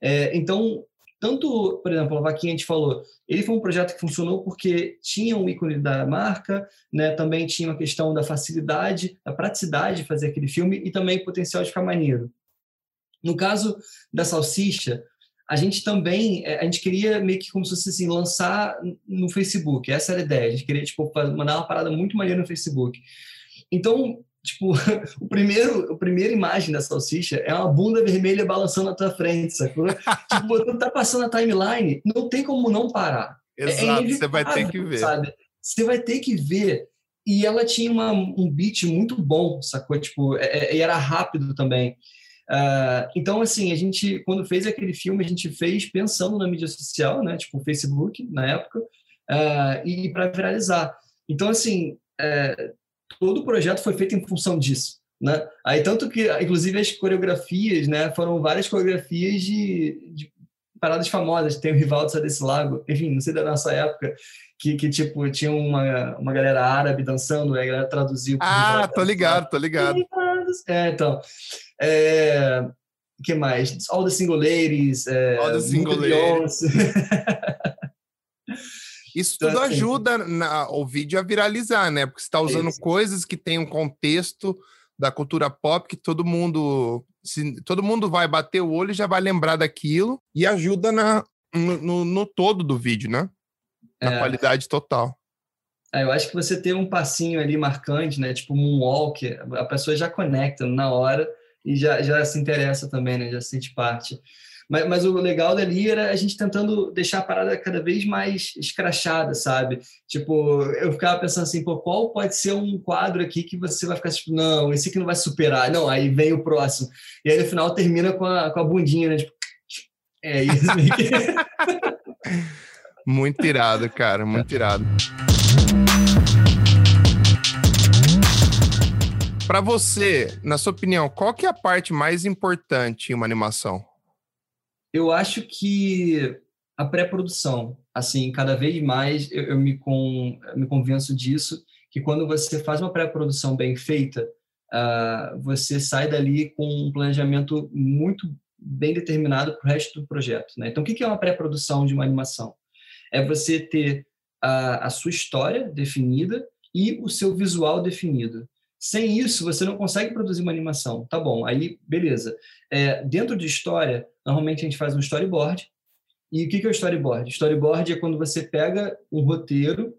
B: É, então, tanto, por exemplo, a Vaquinha a gente falou, ele foi um projeto que funcionou porque tinha um ícone da marca, né? também tinha uma questão da facilidade, da praticidade de fazer aquele filme e também potencial de ficar maneiro. No caso da salsicha, a gente também, é, a gente queria meio que como se fosse assim, lançar no Facebook, essa era a ideia, a gente queria, tipo, mandar uma parada muito maneira no Facebook. Então, tipo, <laughs> o primeiro, a primeira imagem da salsicha é uma bunda vermelha balançando na tua frente, sacou? <laughs> tipo, quando tá passando a timeline, não tem como não parar.
A: É Exato, é você vai ter que ver. Sabe?
B: Você vai ter que ver. E ela tinha uma, um beat muito bom, sacou? Tipo, é, é, e era rápido também. Uh, então, assim, a gente, quando fez aquele filme, a gente fez pensando na mídia social, né? Tipo, Facebook, na época, uh, e para viralizar. Então, assim, uh, todo o projeto foi feito em função disso, né? Aí, tanto que, inclusive, as coreografias, né? Foram várias coreografias de, de paradas famosas. Tem o Rivaldo desse Lago, enfim, não sei da nossa época, que, que tipo, tinha uma, uma galera árabe dançando, aí a galera traduziu.
A: Ah, tô ligado, tô ligado.
B: É, então. É, que mais? All the Single Ladies. É,
A: All the Single Ladies. <laughs> Isso tudo então, assim, ajuda na, o vídeo a viralizar, né? Porque você está usando coisas que têm um contexto da cultura pop que todo mundo se, todo mundo vai bater o olho e já vai lembrar daquilo e ajuda na, no, no, no todo do vídeo, né? Na é. qualidade total.
B: É, eu acho que você ter um passinho ali marcante, né? Tipo um walk, a pessoa já conecta na hora e já, já se interessa também, né? Já sente parte. Mas, mas, o legal dali era a gente tentando deixar a parada cada vez mais escrachada, sabe? Tipo, eu ficava pensando assim, pô, qual pode ser um quadro aqui que você vai ficar tipo, não, esse aqui não vai superar. Não, aí vem o próximo. E aí no final termina com a, com a bundinha, né? Tipo, é isso. <laughs>
A: muito irado, cara, muito irado. Para você, na sua opinião, qual que é a parte mais importante em uma animação?
B: Eu acho que a pré-produção, assim, cada vez mais eu, eu me, com, me convenço disso, que quando você faz uma pré-produção bem feita, uh, você sai dali com um planejamento muito bem determinado para o resto do projeto. Né? Então, o que é uma pré-produção de uma animação? É você ter a, a sua história definida e o seu visual definido. Sem isso, você não consegue produzir uma animação. Tá bom, aí beleza. É, dentro de história, normalmente a gente faz um storyboard. E o que é o storyboard? Storyboard é quando você pega um roteiro,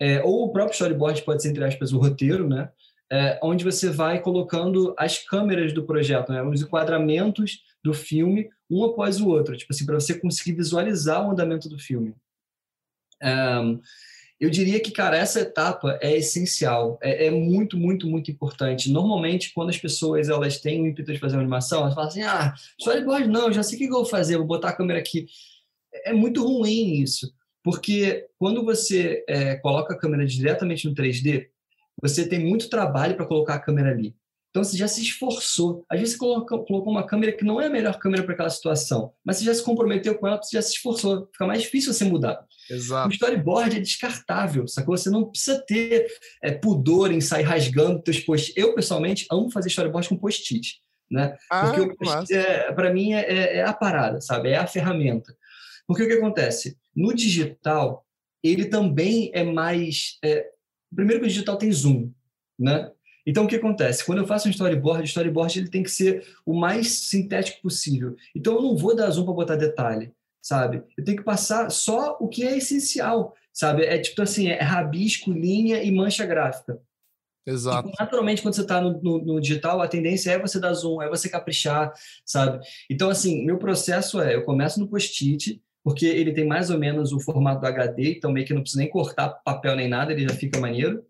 B: é, ou o próprio storyboard pode ser, entre aspas, o roteiro, né? É, onde você vai colocando as câmeras do projeto, né? os enquadramentos do filme, um após o outro, tipo assim, para você conseguir visualizar o andamento do filme. Um, eu diria que, cara, essa etapa é essencial, é, é, muito, muito, muito importante. Normalmente, quando as pessoas elas têm o ímpeto de fazer uma animação, elas falam assim: ah, storyboard não, já sei o que eu vou fazer, vou botar a câmera aqui. É muito ruim isso, porque quando você é, coloca a câmera diretamente no 3D, você tem muito trabalho para colocar a câmera ali. Então você já se esforçou. Às vezes você colocou, colocou uma câmera que não é a melhor câmera para aquela situação, mas você já se comprometeu com ela, você já se esforçou. Fica mais difícil você mudar.
A: Exato.
B: O storyboard é descartável, sacou? Você não precisa ter é, pudor em sair rasgando teus post Eu, pessoalmente, amo fazer storyboard com post-it. Né?
A: Ah,
B: Porque é, para mim é, é, é a parada, sabe? É a ferramenta. Porque o que acontece? No digital, ele também é mais. É... Primeiro que o digital tem zoom, né? Então, o que acontece? Quando eu faço um storyboard, o storyboard ele tem que ser o mais sintético possível. Então, eu não vou dar zoom para botar detalhe, sabe? Eu tenho que passar só o que é essencial, sabe? É tipo assim, é rabisco, linha e mancha gráfica.
A: Exato.
B: Tipo, naturalmente, quando você está no, no, no, digital, a tendência é você dar zoom, é você caprichar, sabe? Então, assim, meu processo é, eu começo no post-it, porque ele tem mais ou menos o formato do HD, então meio que não precisa nem cortar papel nem nada, ele já fica maneiro.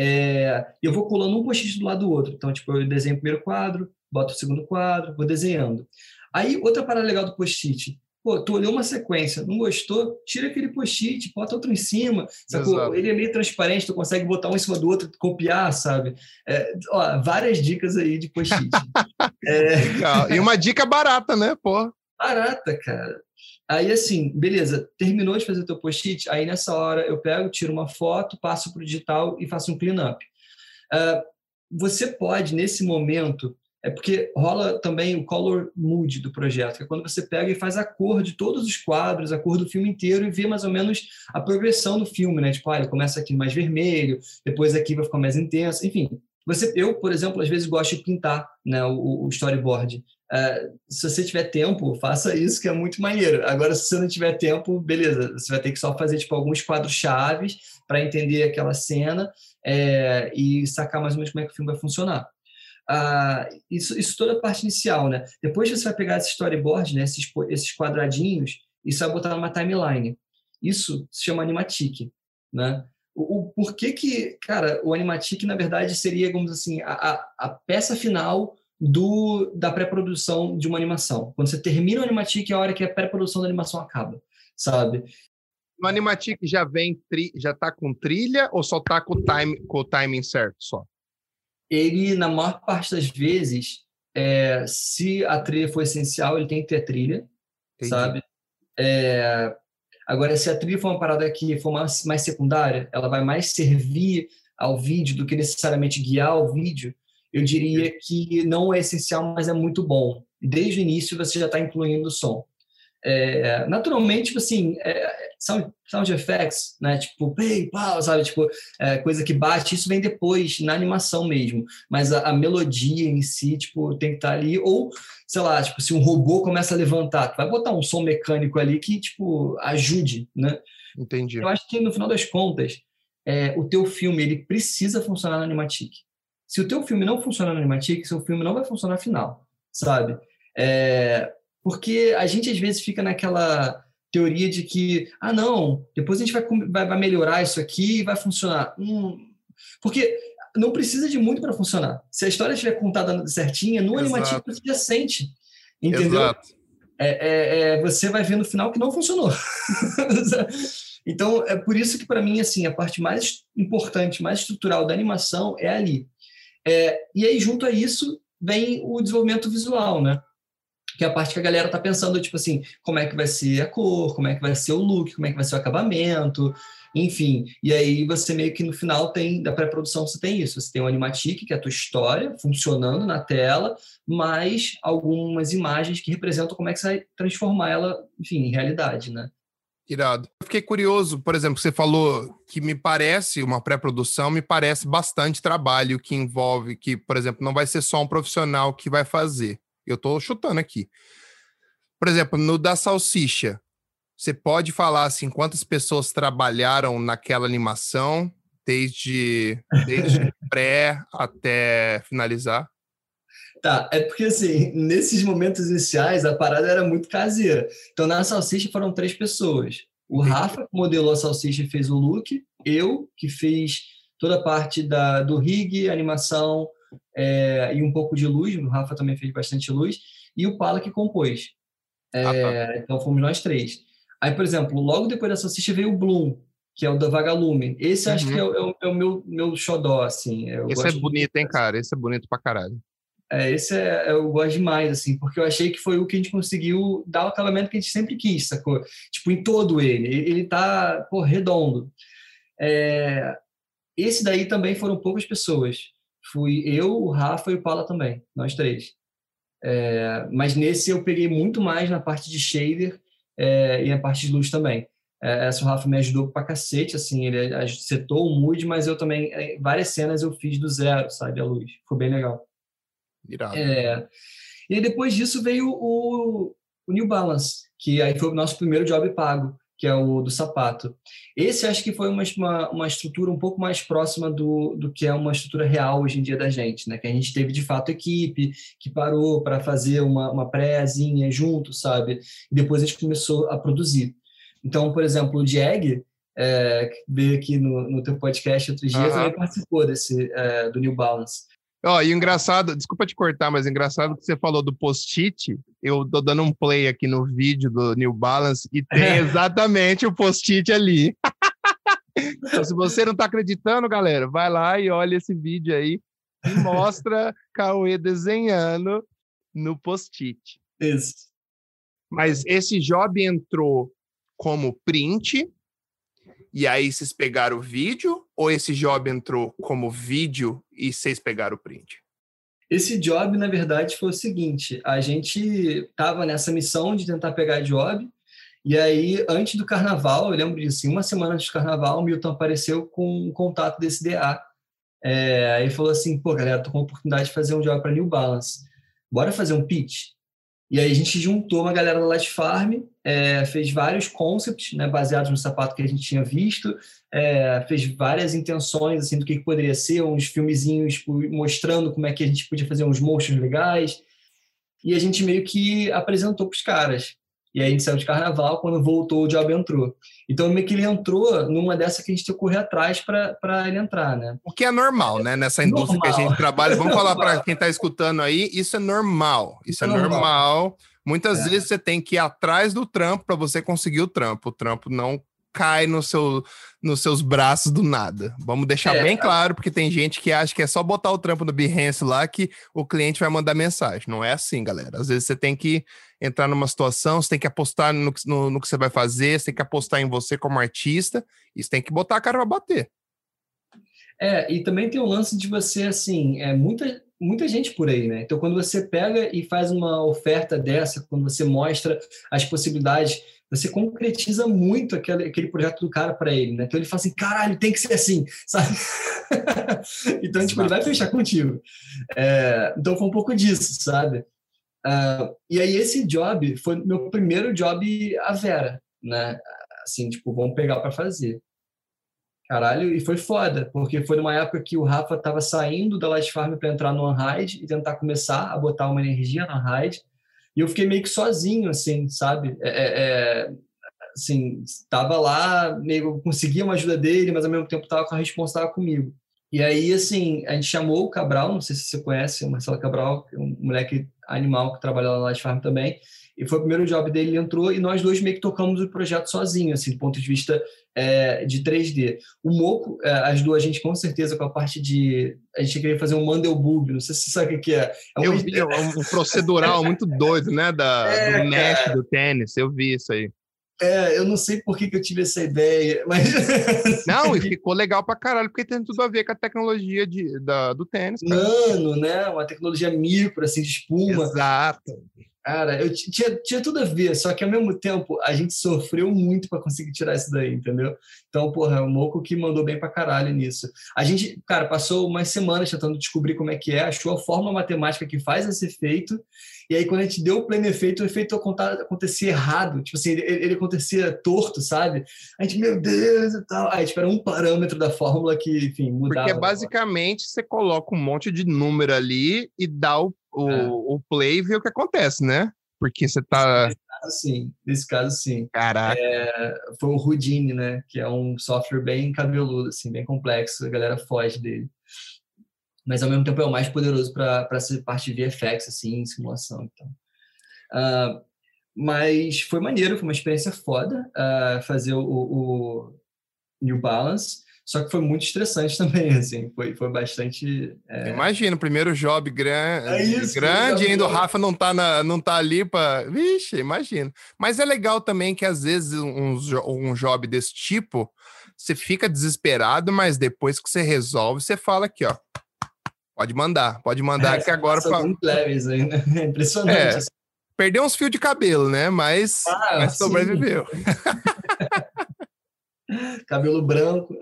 B: É, eu vou colando um post-it do lado do outro. Então, tipo, eu desenho o primeiro quadro, boto o segundo quadro, vou desenhando. Aí, outra parada legal do post-it. Pô, tu olhou uma sequência, não gostou? Tira aquele post-it, bota outro em cima. Sacou? Ele é meio transparente, tu consegue botar um em cima do outro, copiar, sabe? É, ó, várias dicas aí de post-it. <laughs>
A: é... Legal. E uma dica barata, né, pô?
B: Barata, cara. Aí, assim, beleza, terminou de fazer teu post-it, aí nessa hora eu pego, tiro uma foto, passo para o digital e faço um cleanup. Uh, você pode, nesse momento, é porque rola também o color mood do projeto, que é quando você pega e faz a cor de todos os quadros, a cor do filme inteiro e vê mais ou menos a progressão do filme, né? Tipo, ah, ele começa aqui mais vermelho, depois aqui vai ficar mais intenso, enfim. Você, eu, por exemplo, às vezes gosto de pintar né, o, o storyboard. Uh, se você tiver tempo, faça isso, que é muito maneiro. Agora, se você não tiver tempo, beleza, você vai ter que só fazer tipo, alguns quadros chaves para entender aquela cena é, e sacar mais ou menos como é que o filme vai funcionar. Uh, isso, isso toda a parte inicial, né? Depois você vai pegar esse storyboard, né, esses, esses quadradinhos, e você vai botar numa timeline. Isso se chama animatic, né? O, o porquê que, cara, o animatic, na verdade, seria, como assim, a, a, a peça final do, da pré-produção de uma animação. Quando você termina o Animatic, é a hora que a pré-produção da animação acaba, sabe?
A: No Animatic já vem, tri, já tá com trilha ou só tá com o, time, com o timing certo só?
B: Ele, na maior parte das vezes, é, se a trilha for essencial, ele tem que ter trilha, Entendi. sabe? É, agora, se a trilha for uma parada que for mais, mais secundária, ela vai mais servir ao vídeo do que necessariamente guiar o vídeo, eu diria que não é essencial, mas é muito bom. Desde o início você já está incluindo o som. É, naturalmente, tipo assim, é, sound, sound effects, né? Tipo, play, pau, sabe? Tipo, é, coisa que bate, isso vem depois, na animação mesmo. Mas a, a, melodia em si, tipo, tem que estar tá ali. Ou, sei lá, tipo, se um robô começa a levantar, tu vai botar um som mecânico ali que, tipo, ajude, né?
A: Entendi.
B: Eu acho que, no final das contas, é, o teu filme, ele precisa funcionar no Animatic. Se o teu filme não funcionar no Animatic, seu filme não vai funcionar final, sabe? É, porque a gente às vezes fica naquela teoria de que, ah, não, depois a gente vai, vai, vai melhorar isso aqui e vai funcionar. Hum, porque não precisa de muito para funcionar. Se a história estiver contada certinha, no Animatic você já sente, entendeu? Exato. É, é, é, você vai ver no final que não funcionou. <laughs> então, é por isso que, para mim, assim, a parte mais importante, mais estrutural da animação é ali. É, e aí, junto a isso, vem o desenvolvimento visual, né? Que é a parte que a galera tá pensando, tipo assim, como é que vai ser a cor, como é que vai ser o look, como é que vai ser o acabamento, enfim. E aí você meio que no final tem, da pré-produção você tem isso, você tem o animatic, que é a tua história, funcionando na tela, mais algumas imagens que representam como é que você vai transformar ela, enfim, em realidade, né?
A: Irado. Eu fiquei curioso, por exemplo, você falou que me parece, uma pré-produção, me parece bastante trabalho que envolve, que, por exemplo, não vai ser só um profissional que vai fazer. Eu estou chutando aqui. Por exemplo, no da salsicha, você pode falar assim, quantas pessoas trabalharam naquela animação, desde, desde <laughs> pré até finalizar?
B: Tá, é porque assim, nesses momentos iniciais a parada era muito caseira. Então na salsicha foram três pessoas. O Rafa modelou a salsicha e fez o look, eu que fiz toda a parte da, do rig, animação é, e um pouco de luz, o Rafa também fez bastante luz, e o Pala que compôs. É, ah, tá. Então fomos nós três. Aí, por exemplo, logo depois da salsicha veio o Bloom, que é o da Vagalume. Esse uhum. acho que é, é, o, é o meu, meu xodó, assim.
A: Eu Esse é bonito, hein, cara? Esse é bonito pra caralho.
B: É, esse é, eu gosto demais, assim, porque eu achei que foi o que a gente conseguiu dar o acabamento que a gente sempre quis, sacou? Tipo, em todo ele. Ele tá, pô, redondo. É, esse daí também foram poucas pessoas. Fui eu, o Rafa e o Paula também, nós três. É, mas nesse eu peguei muito mais na parte de shader é, e na parte de luz também. É, essa o Rafa me ajudou pra cacete, assim, ele setou o mood, mas eu também, é, várias cenas eu fiz do zero, sabe, a luz. Foi bem legal.
A: Irado.
B: É, e depois disso veio o, o New Balance, que aí foi o nosso primeiro job pago, que é o do sapato. Esse acho que foi uma, uma, uma, estrutura um pouco mais próxima do, do que é uma estrutura real hoje em dia da gente, né? Que a gente teve de fato equipe que parou para fazer uma, uma prézinha junto, sabe? E depois a gente começou a produzir. Então, por exemplo, o Jag, é, que veio aqui no, no teu podcast outros dias, uhum. também participou desse, é, do New Balance.
A: Ó, e engraçado, desculpa te cortar, mas engraçado que você falou do post-it. Eu tô dando um play aqui no vídeo do New Balance e tem é. exatamente o post-it ali. <laughs> então, se você não tá acreditando, galera, vai lá e olha esse vídeo aí e mostra Cauê desenhando no post-it.
B: Isso.
A: Mas esse job entrou como print e aí vocês pegaram o vídeo ou esse job entrou como vídeo e vocês pegaram o print?
B: Esse job, na verdade, foi o seguinte: a gente estava nessa missão de tentar pegar job, e aí, antes do carnaval, eu lembro disso, uma semana antes do carnaval, o Milton apareceu com um contato desse DA. É, aí falou assim: pô, galera, tô com a oportunidade de fazer um job para New Balance. Bora fazer um pitch? E aí a gente juntou uma galera da Light Farm, é, fez vários concepts, né, baseados no sapato que a gente tinha visto, é, fez várias intenções assim do que, que, poderia ser, uns filmezinhos mostrando como é que a gente podia fazer uns motions legais. E a gente meio que apresentou para os caras. E aí a gente saiu de carnaval, quando voltou o job entrou. Então meio que ele entrou numa dessa que a gente tem que correr atrás para ele entrar, né?
A: O que é normal, né? Nessa indústria normal. que a gente trabalha. Vamos <laughs> falar para quem está escutando aí, isso é normal. Isso, isso é, é normal. normal. Muitas é. vezes você tem que ir atrás do trampo para você conseguir o trampo. O trampo não cai no seu, nos seus braços do nada. Vamos deixar é, bem claro, porque tem gente que acha que é só botar o trampo no Behance lá que o cliente vai mandar mensagem. Não é assim, galera. Às vezes você tem que entrar numa situação, você tem que apostar no, no, no que você vai fazer, você tem que apostar em você como artista, e você tem que botar a cara para bater.
B: É, e também tem o lance de você, assim, é muita, muita gente por aí, né? Então, quando você pega e faz uma oferta dessa, quando você mostra as possibilidades você concretiza muito aquele, aquele projeto do cara para ele, né? Então ele fala assim, caralho, tem que ser assim, <laughs> sabe? então, tipo, ele vai fechar contigo. É, então foi um pouco disso, sabe? Uh, e aí esse job foi meu primeiro job a Vera, né? Assim, tipo, vamos pegar para fazer. Caralho, e foi foda, porque foi numa época que o Rafa tava saindo da Light Farm para entrar no Unhide e tentar começar a botar uma energia no Unhide. E eu fiquei meio que sozinho, assim, sabe? É, é, é assim, estava lá, meio conseguia uma ajuda dele, mas ao mesmo tempo estava com a responsável comigo. E aí, assim, a gente chamou o Cabral, não sei se você conhece, o Marcelo Cabral, é um moleque animal que trabalha lá na Light Farm também, e foi o primeiro job dele, ele entrou e nós dois meio que tocamos o projeto sozinho, assim, do ponto de vista é, de 3D. O Moco é, ajudou a gente com certeza com a parte de. A gente queria fazer um Mandelbulb, não sei se você sabe o que é. é
A: eu <laughs> vi, é um procedural muito doido, né? Da, é, do mesh do tênis, eu vi isso aí.
B: É, eu não sei por que, que eu tive essa ideia, mas. <laughs>
A: Não, e ficou legal pra caralho, porque tem tudo a ver com a tecnologia de, da, do tênis.
B: Cara. Nano, né? Uma tecnologia micro, assim, de espuma.
A: Exato.
B: Cara, eu tinha, tinha tudo a ver, só que ao mesmo tempo a gente sofreu muito para conseguir tirar isso daí, entendeu? Então, porra, o Moco que mandou bem para caralho nisso. A gente, cara, passou umas semanas tentando descobrir como é que é, achou a forma matemática que faz esse efeito, e aí quando a gente deu o pleno efeito, o efeito acontecia errado, tipo assim, ele, ele acontecia torto, sabe? A gente, meu Deus e tal. Aí, tipo, era um parâmetro da fórmula que, enfim, mudava.
A: Porque basicamente você coloca um monte de número ali e dá o o, é. o play e ver o que acontece, né? Porque você tá.
B: Nesse caso, sim. Nesse caso, sim.
A: Caraca.
B: É, foi o Houdini, né? Que é um software bem cabeludo, assim, bem complexo. A galera foge dele. Mas, ao mesmo tempo, é o mais poderoso para essa parte de VFX, assim, simulação. Então. Uh, mas foi maneiro, foi uma experiência foda uh, fazer o, o New Balance. Só que foi muito estressante <laughs> também, assim, foi, foi bastante.
A: É... Imagina, o primeiro job gran... é isso, grande, ainda o Rafa não tá, na, não tá ali para. Vixe, imagina. Mas é legal também que às vezes um, um job desse tipo, você fica desesperado, mas depois que você resolve, você fala aqui, ó. Pode mandar, pode mandar é, que agora.
B: São muito leves ainda. <laughs> É impressionante. É, assim.
A: Perdeu uns fios de cabelo, né? Mas, ah, mas sobreviveu. <laughs>
B: cabelo branco.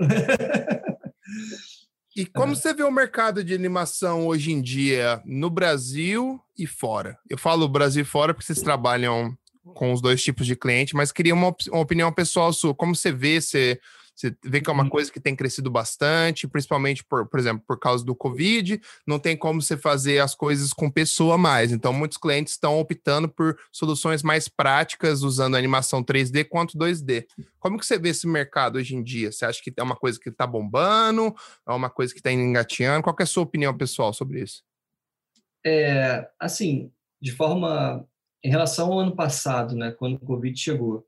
A: E como é. você vê o mercado de animação hoje em dia no Brasil e fora? Eu falo Brasil e fora porque vocês trabalham com os dois tipos de cliente, mas queria uma, uma opinião pessoal sua. Como você vê? Você você vê que é uma uhum. coisa que tem crescido bastante, principalmente, por, por exemplo, por causa do Covid, não tem como você fazer as coisas com pessoa mais. Então, muitos clientes estão optando por soluções mais práticas, usando animação 3D quanto 2D. Como que você vê esse mercado hoje em dia? Você acha que é uma coisa que está bombando? É uma coisa que está engateando? Qual é a sua opinião pessoal sobre isso?
B: É, assim, de forma... Em relação ao ano passado, né, quando o Covid chegou,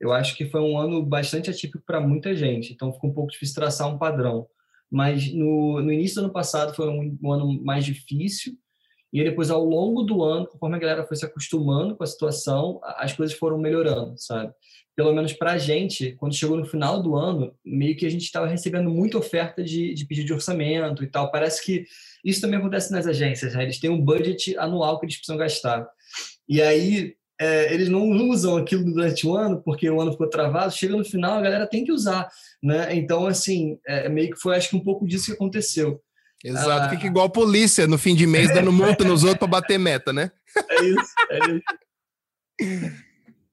B: eu acho que foi um ano bastante atípico para muita gente, então ficou um pouco difícil traçar um padrão. Mas no, no início do ano passado foi um, um ano mais difícil, e depois, ao longo do ano, conforme a galera foi se acostumando com a situação, as coisas foram melhorando, sabe? Pelo menos para a gente, quando chegou no final do ano, meio que a gente estava recebendo muita oferta de, de pedido de orçamento e tal. Parece que isso também acontece nas agências, né? Eles têm um budget anual que eles precisam gastar. E aí, é, eles não usam aquilo durante o ano, porque o ano ficou travado, chega no final, a galera tem que usar, né? Então, assim, é, meio que foi, acho que um pouco disso que aconteceu.
A: Exato, ah, fica igual a polícia no fim de mês, dando multa nos outros para bater meta, né?
B: É isso, é isso.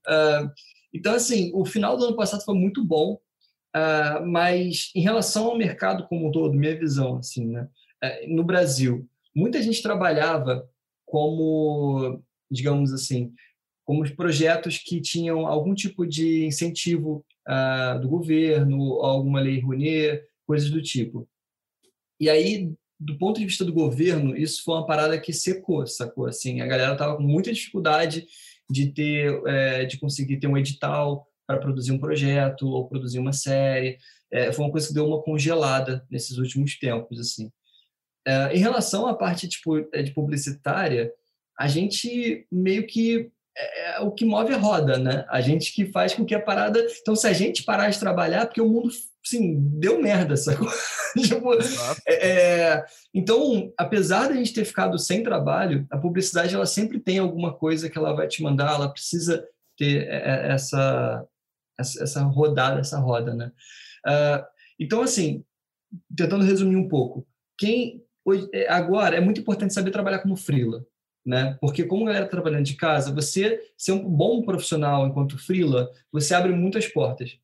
B: Uh, então, assim, o final do ano passado foi muito bom, uh, mas em relação ao mercado como um todo, minha visão, assim, né? Uh, no Brasil, muita gente trabalhava como, digamos assim, como os projetos que tinham algum tipo de incentivo uh, do governo, alguma lei Rouanet, coisas do tipo. E aí, do ponto de vista do governo, isso foi uma parada que secou, sacou? Assim, a galera estava com muita dificuldade de ter, é, de conseguir ter um edital para produzir um projeto ou produzir uma série. É, foi uma coisa que deu uma congelada nesses últimos tempos, assim. É, em relação à parte tipo, é, de publicitária, a gente meio que é, é o que move a roda, né? A gente que faz com que a parada. Então, se a gente parar de trabalhar, porque o mundo, sim, deu merda, <laughs> sacou? tipo, é, é, então, apesar de a gente ter ficado sem trabalho, a publicidade ela sempre tem alguma coisa que ela vai te mandar, ela precisa ter é, essa, essa rodada, essa roda, né? Uh, então, assim, tentando resumir um pouco, quem agora é muito importante saber trabalhar como freela né? Porque como a galera tá trabalhando de casa, você ser um bom profissional enquanto freela, você abre muitas portas.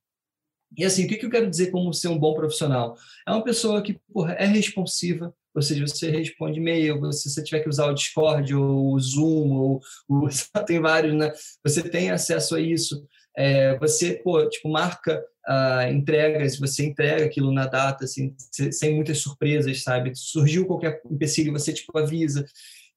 B: E assim, o que, que eu quero dizer como ser um bom profissional? É uma pessoa que porra, é responsiva, ou seja, você responde e-mail, se você tiver que usar o Discord ou o Zoom, ou, ou <laughs> tem vários, né? Você tem acesso a isso. É, você, pô, tipo, marca uh, entregas, você entrega aquilo na data, assim, sem muitas surpresas, sabe? Surgiu qualquer empecilho, você, tipo, avisa.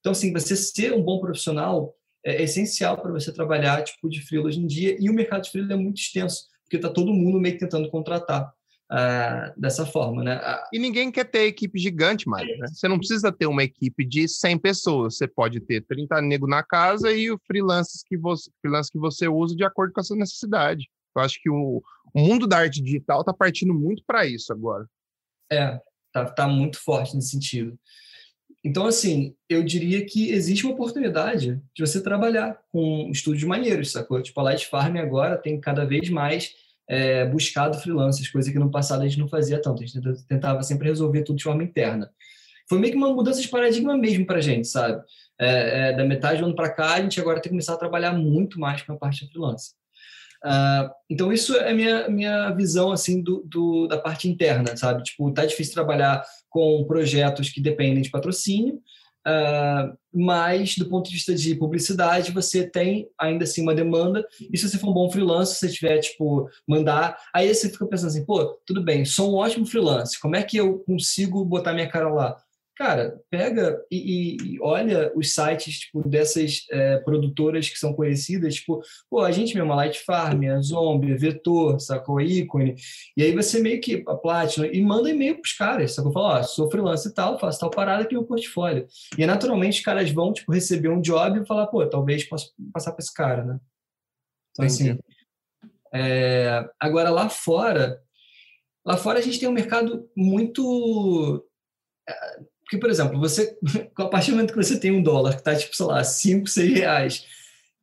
B: Então, assim, você ser um bom profissional é essencial para você trabalhar tipo de freela hoje em dia. E o mercado de freela é muito extenso, porque está todo mundo meio que tentando contratar. uh, dessa forma, né?
A: E ninguém quer ter equipe gigante mais, né? Você não precisa ter uma equipe de 100 pessoas, você pode ter 30 negros na casa e o freelance que você, freelance que você usa de acordo com a sua necessidade. Eu acho que o, o mundo da arte digital está partindo muito para isso agora.
B: É, tá, tá muito forte nesse sentido. Então, assim, eu diria que existe uma oportunidade de você trabalhar com estúdios maneiros, sacou? Tipo, a Light Farm agora tem cada vez mais é, buscado freelancers, coisa que no passado a gente não fazia tanto, a gente tentava sempre resolver tudo de forma interna. Foi meio que uma mudança de paradigma mesmo para a gente, sabe? É, é, da metade do ano para cá, a gente agora tem que começar a trabalhar muito mais com a parte de freelancer. Uh, então isso é minha minha visão assim do, do, da parte interna, sabe? Tipo, tá difícil trabalhar com projetos que dependem de patrocínio, uh, mas do ponto de vista de publicidade você tem ainda assim uma demanda. E se você for um bom freelancer, se você tiver tipo mandar, aí você fica pensando assim, pô, tudo bem, sou um ótimo freelancer, como é que eu consigo botar minha cara lá? Cara, pega e, e, olha os sites tipo, dessas é, produtoras que são conhecidas, tipo, pô, a gente mesmo, a Light Farm, a Zombie, a Vetor, sacou? A Ícone. E aí você meio que, a Platinum, e manda e-mail pros caras, sacou? Fala, ó, sou freelancer e tal, faço tal parada aqui no portfólio. E naturalmente os caras vão, tipo, receber um job e falar, pô, talvez possa passar para esse cara, né? Então, Entendi. assim, é, agora lá fora, lá fora a gente tem um mercado muito porque, por exemplo, você, <laughs> a partir do momento que você tem um dólar que está, tipo, sei lá, 5, 6 reais,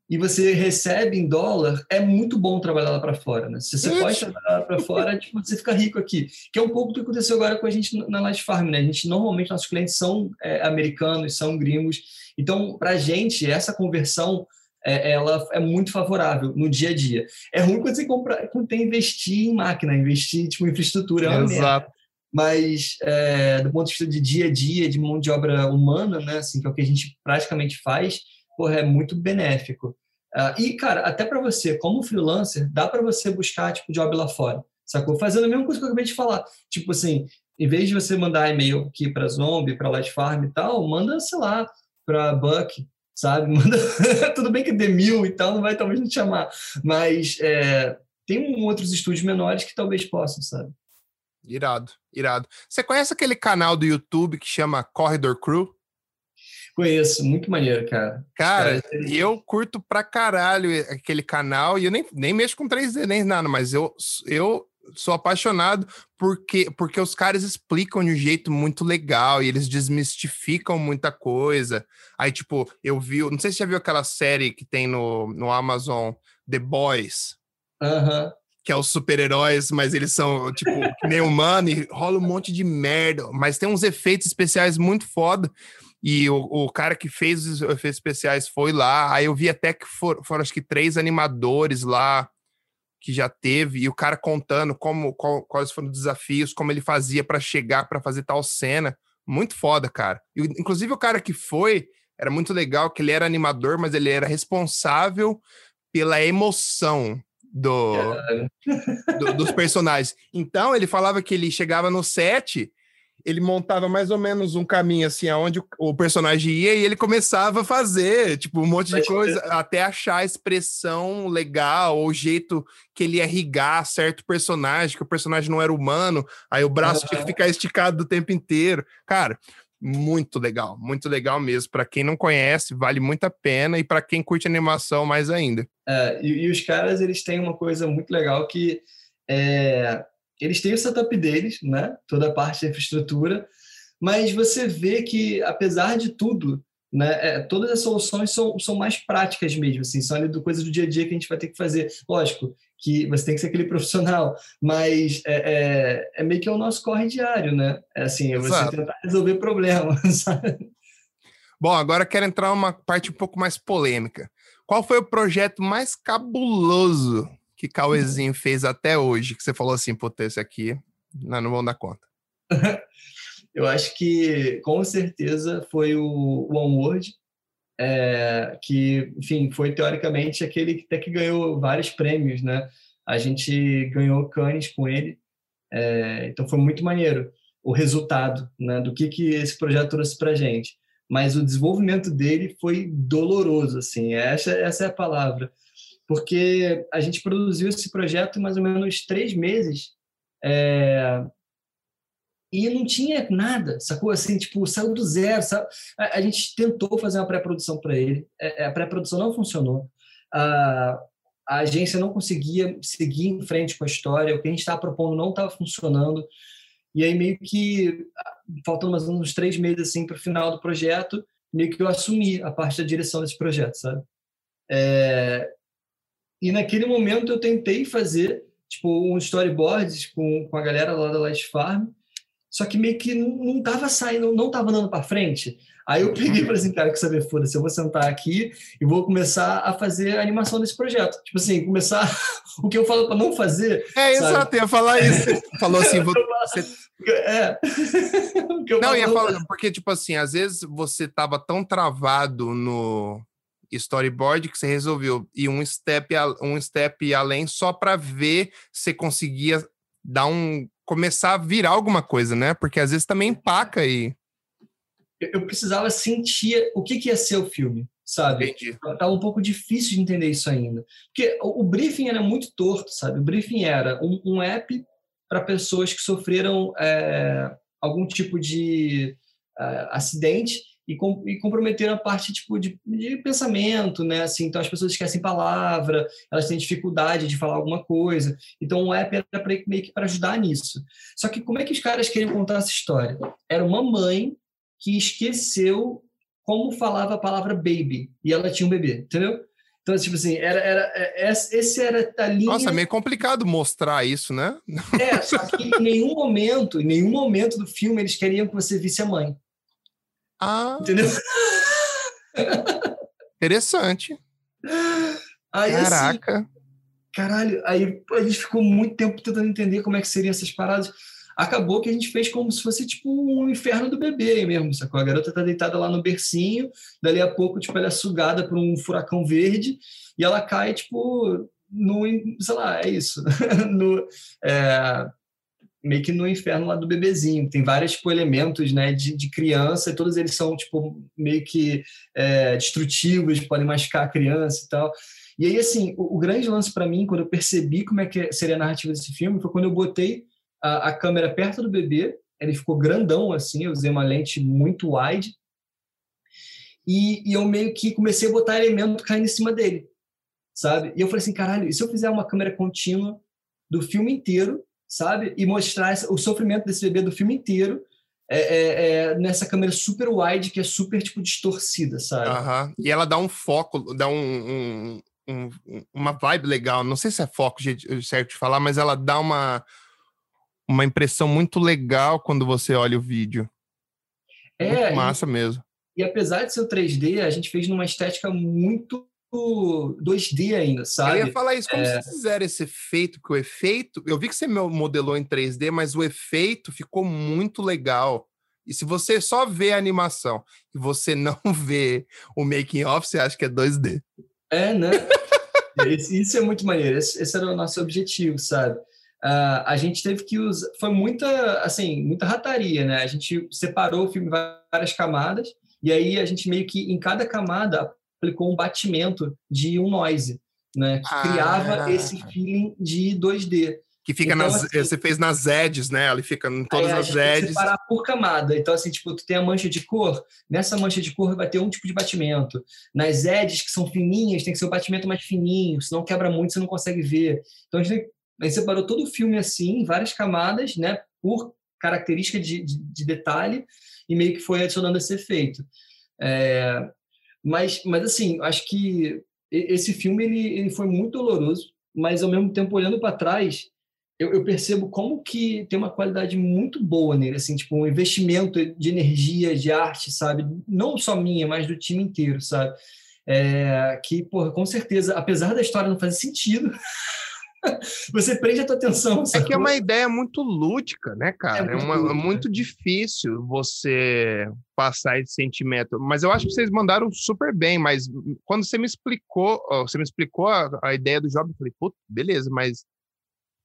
B: e você recebe em dólar, é muito bom trabalhar lá para fora, né? Se você Ixi. pode trabalhar lá para fora, <laughs> tipo, você fica rico aqui. Que é um pouco do que aconteceu agora com a gente na Light Farm, né? A gente, normalmente, nossos clientes são é, americanos, são gringos. Então, para a gente, essa conversão é, ela é muito favorável no dia a dia. É ruim quando você compra, quando tem investir em máquina, investir tipo, em infraestrutura. É Exato mas é, do ponto de vista de dia a dia, de mão de obra humana, né, assim, que é o que a gente praticamente faz, porra, é muito benéfico. Uh, e, cara, até para você, como freelancer, dá para você buscar, tipo, job lá fora, sacou? Fazendo a mesma coisa que eu acabei de falar. Tipo assim, em vez de você mandar e-mail aqui para Zombie, para Light Farm e tal, manda, sei lá, para Buck, sabe? <laughs> Manda... Tudo bem que dê mil e tal, não vai talvez não te chamar, mas é, tem outros estúdios menores que talvez possam, sabe?
A: Irado, irado. Você conhece aquele canal do YouTube que chama Corridor Crew?
B: Conheço, muito maneiro, cara.
A: Cara, cara eu curto pra caralho aquele canal e eu nem, nem mexo com 3D nem nada, mas eu, eu sou apaixonado porque, porque os caras explicam de um jeito muito legal e eles desmistificam muita coisa. Aí, tipo, eu vi, não sei se você já viu aquela série que tem no, no Amazon, The Boys.
B: Aham. Uh -huh
A: que é os super-heróis, mas eles são, tipo, <laughs> nem humano e rola um monte de merda. Mas tem uns efeitos especiais muito foda. E o, o cara que fez os efeitos especiais foi lá. Aí eu vi até que for, foram, acho que, três animadores lá que já teve. E o cara contando como, qual, quais foram os desafios, como ele fazia para chegar, para fazer tal cena. Muito foda, cara. E, inclusive, o cara que foi, era muito legal, que ele era animador, mas ele era responsável pela emoção do, <laughs> do, dos personagens. Então, ele falava que ele chegava no set, ele montava mais ou menos um caminho assim, aonde o, o personagem ia e ele começava a fazer, tipo, um monte de coisa, até achar a expressão legal, ou o jeito que ele ia rigar certo personagem, que o personagem não era humano, aí o braço uhum. tinha que ficar esticado o tempo inteiro. Cara, muito legal, muito legal mesmo. Para quem não conhece, vale muito a pena e para quem curte animação, mais ainda.
B: É, e, e, os caras eles têm uma coisa muito legal que é, eles têm o setup deles, né? Toda a parte da infraestrutura, mas você vê que apesar de tudo, né? É, todas as soluções são, são mais práticas mesmo, assim, são ali do coisa do dia a dia que a gente vai ter que fazer. Lógico, que você tem que ser aquele profissional, mas é, é, é meio que o nosso corre diário, né? É assim, é você Exato. tentar resolver problemas, <laughs> sabe?
A: Bom, agora quero entrar uma parte um pouco mais polêmica. Qual foi o projeto mais cabuloso que Cauêzinho fez até hoje? Que você falou assim, pô, esse aqui não, não vão dar conta. <laughs>
B: Eu acho que, com certeza, foi o OneWord, é, que, enfim, foi teoricamente aquele que até que ganhou vários prêmios, né? A gente ganhou Cannes com ele, é, então foi muito maneiro o resultado, né? Do que que esse projeto trouxe para gente. Mas o desenvolvimento dele foi doloroso, assim. Essa, essa é a palavra, porque a gente produziu esse projeto mais ou menos três meses É... E não tinha nada, sacou? Assim, tipo, saiu do zero. Sabe? A, a gente tentou fazer uma pré-produção para ele, é, a pré-produção não funcionou. A, a agência não conseguia seguir em frente com a história, o que a gente estava propondo não estava funcionando. E aí, meio que, faltando mais uns três meses assim, para o final do projeto, meio que eu assumi a parte da direção desse projeto, sabe? É... E naquele momento eu tentei fazer tipo um storyboard com, com a galera lá da Light Farm, só que meio que não estava saindo, não estava andando para frente. Aí eu peguei e falei assim, cara, que saber, foda-se, eu vou sentar aqui e vou começar a fazer a animação desse projeto. Tipo assim, começar <laughs> o que eu falo para não fazer.
A: É, sabe? exato, ia falar isso. <laughs> Falou assim, você...
B: É. <laughs>
A: não, ia falar, porque, tipo assim, às vezes você tava tão travado no storyboard que você resolveu ir um step, um step além só para ver se conseguia dar um começar a virar alguma coisa, né? Porque às vezes também empaca aí
B: eu precisava sentir o que, que ia ser o filme, sabe? Entendi. Tava um pouco difícil de entender isso ainda. Porque o, briefing era muito torto, sabe? O briefing era um, um app para pessoas que sofreram é, algum tipo de é, acidente e, com, e, comprometeram a parte tipo de, de, pensamento, né? Assim, então as pessoas esquecem palavra, elas têm dificuldade de falar alguma coisa. Então o app era pra, meio que para ajudar nisso. Só que como é que os caras queriam contar essa história? Era uma mãe que esqueceu como falava a palavra baby e ela tinha um bebê, entendeu? Então, tipo assim, era, era, é, esse era a linha...
A: Nossa, é meio complicado mostrar isso, né?
B: É, só que em nenhum momento, em nenhum momento do filme eles queriam que você visse a mãe.
A: Ah...
B: Entendeu? <laughs>
A: Interessante.
B: Aí, assim,
A: Caraca. Assim,
B: caralho, aí a gente ficou muito tempo tentando entender como é que seriam essas paradas acabou que a gente fez como se fosse tipo um inferno do bebê mesmo, sacou? A garota tá deitada lá no bercinho, dali a pouco, tipo, ela é sugada por um furacão verde e ela cai, tipo, no, sei lá, é isso, <laughs> no, é, meio que no inferno lá do bebezinho. Tem vários, tipo, elementos, né, de, de criança e todos eles são, tipo, meio que é, destrutivos, podem machucar a criança e tal. E aí, assim, o, o grande lance para mim, quando eu percebi como é que seria a narrativa desse filme, foi quando eu botei a, a câmera perto do bebê, ele ficou grandão assim, eu usei uma lente muito wide, e, e, eu meio que comecei a botar elemento caindo em cima dele, sabe? E eu falei assim, caralho, e se eu fizer uma câmera contínua do filme inteiro, sabe? E mostrar o sofrimento desse bebê do filme inteiro é, é, é, nessa câmera super wide que é super, tipo, distorcida, sabe?
A: Uhum. E ela dá um foco, dá um, um, um, uma vibe legal. Não sei se é foco certo de falar, mas ela dá uma uma impressão muito legal quando você olha o vídeo. É muito massa
B: e,
A: mesmo.
B: E apesar de ser o 3D, a gente fez numa estética muito 2D ainda, sabe?
A: Eu ia falar isso, como é... vocês fizeram esse efeito, que o efeito, eu vi que você modelou em 3D, mas o efeito ficou muito legal. E se você só vê a animação e você <laughs> não vê o making off, você acha que é 2D.
B: É, né? <laughs> isso é muito maneiro. Esse, esse era o nosso objetivo, sabe? Uh, a gente teve que usar. Foi muita, assim, muita rataria, né? A gente separou o filme em várias camadas, e aí a gente meio que, em cada camada, aplicou um batimento de um noise, né? Que ah. criava esse feeling de 2D.
A: Que fica então, nas. Assim, você fez nas edges, né? Ele fica em todas as edges. Tem que
B: separar por camada. Então, assim, tipo, tu tem a mancha de cor, nessa mancha de cor vai ter um tipo de batimento. Nas edges, que são fininhas, tem que ser o um batimento mais fininho, senão quebra muito, você não consegue ver. Então, a gente a gente separou todo o filme assim, em várias camadas, né, por característica de, de, de detalhe, e meio que foi adicionando esse efeito. É, mas, mas, assim, acho que esse filme ele, ele foi muito doloroso, mas, ao mesmo tempo, olhando para trás, eu, eu, percebo como que tem uma qualidade muito boa nele, assim, tipo, um investimento de energia, de arte, sabe? Não só minha, mas do time inteiro, sabe? É, que, porra, com certeza, apesar da história não fazer sentido, <laughs> <laughs> você prende a tua atenção.
A: É que é uma ideia muito lúdica, né, cara? É, muito, é uma, é muito difícil você passar esse sentimento. Mas eu acho que vocês mandaram super bem. Mas quando você me explicou, você me explicou a, a ideia do job, eu falei, puta, beleza, mas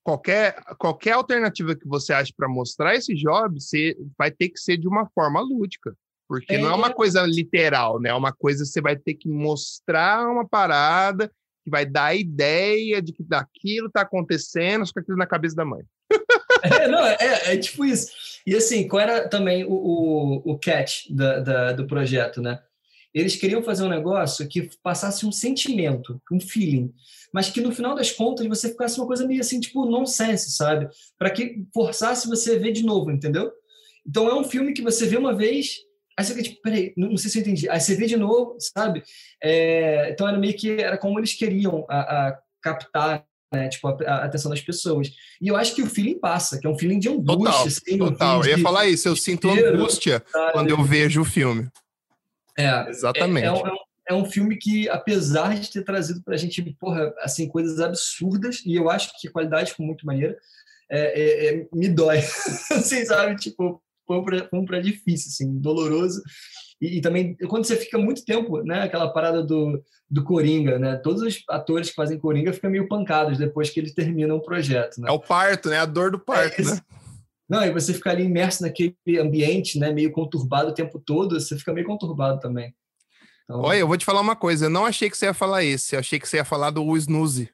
A: qualquer, qualquer alternativa que você ache para mostrar esse job, você vai ter que ser de uma forma lúdica. Porque é. não é uma coisa literal, né? É uma coisa que você vai ter que mostrar uma parada que vai dar a ideia de que daquilo está acontecendo, que aquilo na cabeça da mãe. <laughs>
B: é, não, é, é, tipo isso. E assim, qual era também o, o, o catch da, da, do projeto, né? Eles queriam fazer um negócio que passasse um sentimento, um feeling, mas que no final das contas você ficasse uma coisa meio assim, tipo, nonsense, sabe? Para que forçasse você ver de novo, entendeu? Então é um filme que você vê uma vez, aí você fica tipo, peraí, não, sei se eu entendi. Aí você vê de novo, sabe? É, então era meio que, era como eles queriam a, a captar né, tipo, a, a, atenção das pessoas. E eu acho que o feeling passa, que é um feeling de angústia.
A: Total, assim, total. Um eu ia falar isso, eu sinto angústia sabe? quando eu vejo o filme.
B: É, Exatamente. É, é, um, é, um, filme que, apesar de ter trazido pra gente, porra, assim, coisas absurdas, e eu acho que a qualidade ficou muito maneira, é, é, é me dói. <laughs> Vocês sabem, tipo, foi um, foi um pra difícil, assim, doloroso. E, e, também, quando você fica muito tempo, né, aquela parada do, do Coringa, né? Todos os atores que fazem Coringa ficam meio pancados depois que eles terminam o projeto, né?
A: É o parto, né? A dor do parto, é, né?
B: Não, e você ficar ali imerso naquele ambiente, né, meio conturbado o tempo todo, você fica meio conturbado também.
A: Então... Olha, eu vou te falar uma coisa, eu não achei que você ia falar esse, eu achei que você ia falar do Snooze.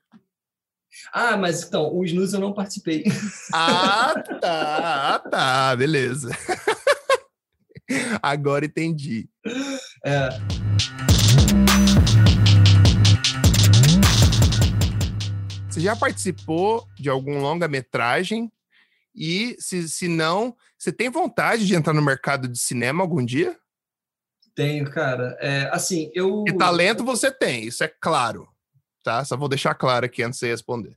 B: Ah, mas então, o Snooze eu não participei. <laughs>
A: Ah, tá, ah, tá, beleza. <laughs> Agora entendi. É. Você já participou de algum longa-metragem? E se, se não, você tem vontade de entrar no mercado de cinema algum dia?
B: Tenho, cara. É, assim, eu.
A: E talento você tem, isso é claro. Tá? Só vou deixar claro aqui antes de responder.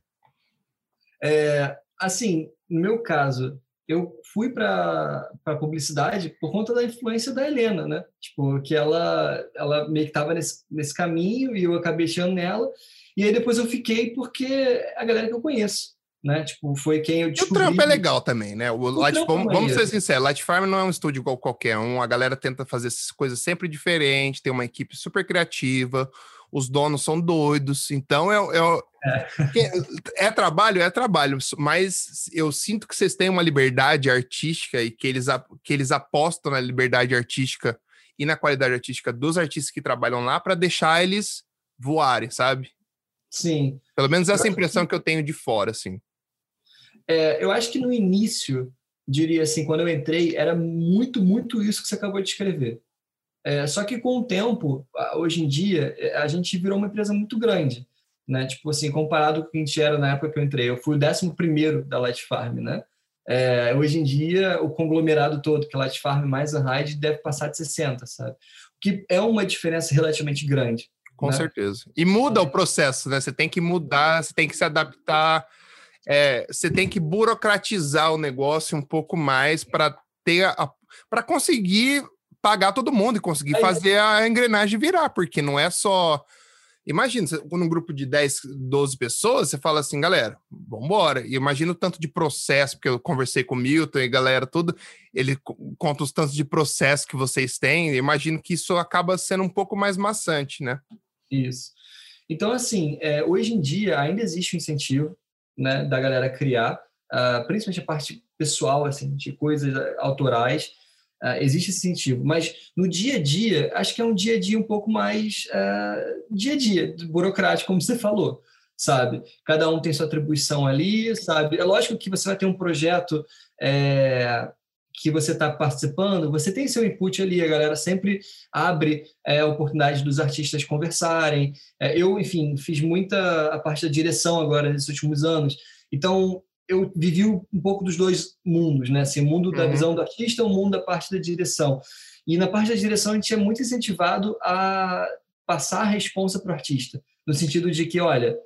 B: É, assim, no meu caso, eu fui para publicidade por conta da influência da Helena, né? Tipo, que ela, ela meio que estava nesse, nesse caminho e eu acabei chegando nela. E aí depois eu fiquei porque é a galera que eu conheço né? Tipo, foi quem eu descobri.
A: E o trampo é legal também, né? O, o Light, vamos, vamos ser sinceros, Light Farm não é um estúdio igual qualquer um. A galera tenta fazer coisas sempre diferentes, tem uma equipe super criativa, os donos são doidos, então é, é, é. <laughs> é trabalho, é trabalho, mas eu sinto que vocês têm uma liberdade artística e que eles, que eles apostam na liberdade artística e na qualidade artística dos artistas que trabalham lá para deixar eles voarem, sabe?
B: Sim.
A: Pelo menos essa impressão que eu tenho de fora, assim.
B: É, eu acho que no início, diria assim, quando eu entrei, era muito, muito isso que você acabou de escrever. É, só que com o tempo, hoje em dia, é, a gente virou uma empresa muito grande, né? Tipo assim, comparado com o que a gente era na época que eu entrei. Eu fui o décimo primeiro da Light Farm, né? É, hoje em dia, o conglomerado todo, que é Light Farm mais a Ride, deve passar de 60, sabe? O que é uma diferença relativamente grande.
A: Com né? certeza. E muda é. o processo, né? Você tem que mudar, você tem que se adaptar é, você tem que burocratizar o negócio um pouco mais para ter para conseguir pagar todo mundo e conseguir fazer a engrenagem virar, porque não é só. Imagina, num grupo de 10, 12 pessoas, você fala assim, galera, vamos embora. E imagina o tanto de processo, porque eu conversei com o Milton e galera, tudo, ele conta os tantos de processo que vocês têm. imagino que isso acaba sendo um pouco mais maçante, né?
B: Isso. Então, assim, é, hoje em dia ainda existe um incentivo né, da galera criar, uh, principalmente a parte pessoal, assim, de coisas autorais, uh, existe esse incentivo. Mas no dia a dia, acho que é um dia a dia um pouco mais uh, dia a dia, burocrático, como você falou, sabe? Cada um tem sua atribuição ali, sabe? É lógico que você vai ter um projeto é, que você está participando, você tem seu input ali, a galera sempre abre é, a oportunidade dos artistas conversarem. É, eu, enfim, fiz muita a parte da direção agora nesses últimos anos, então eu vivi um pouco dos dois mundos, né? Assim, mundo da uhum. visão do artista, o mundo da parte da direção. E na parte da direção a gente é muito incentivado a passar a responsa para o artista, no sentido de que, olha,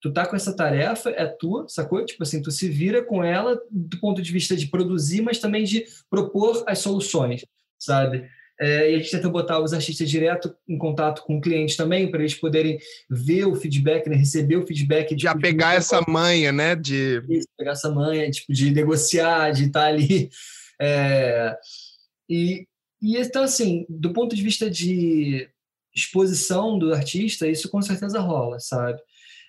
B: tu tá com essa tarefa, é tua, sacou? Tipo assim, tu se vira com ela do ponto de vista de produzir, mas também de propor as soluções, sabe? É, e a gente tenta botar os artistas direto em contato com o cliente também, para eles poderem ver o feedback, né? receber o feedback.
A: De Já pegar de... essa manha, né? De...
B: Isso, pegar essa manha, tipo, de negociar, de estar tá ali. É... E, e então, assim, do ponto de vista de exposição do artista, isso com certeza rola, sabe?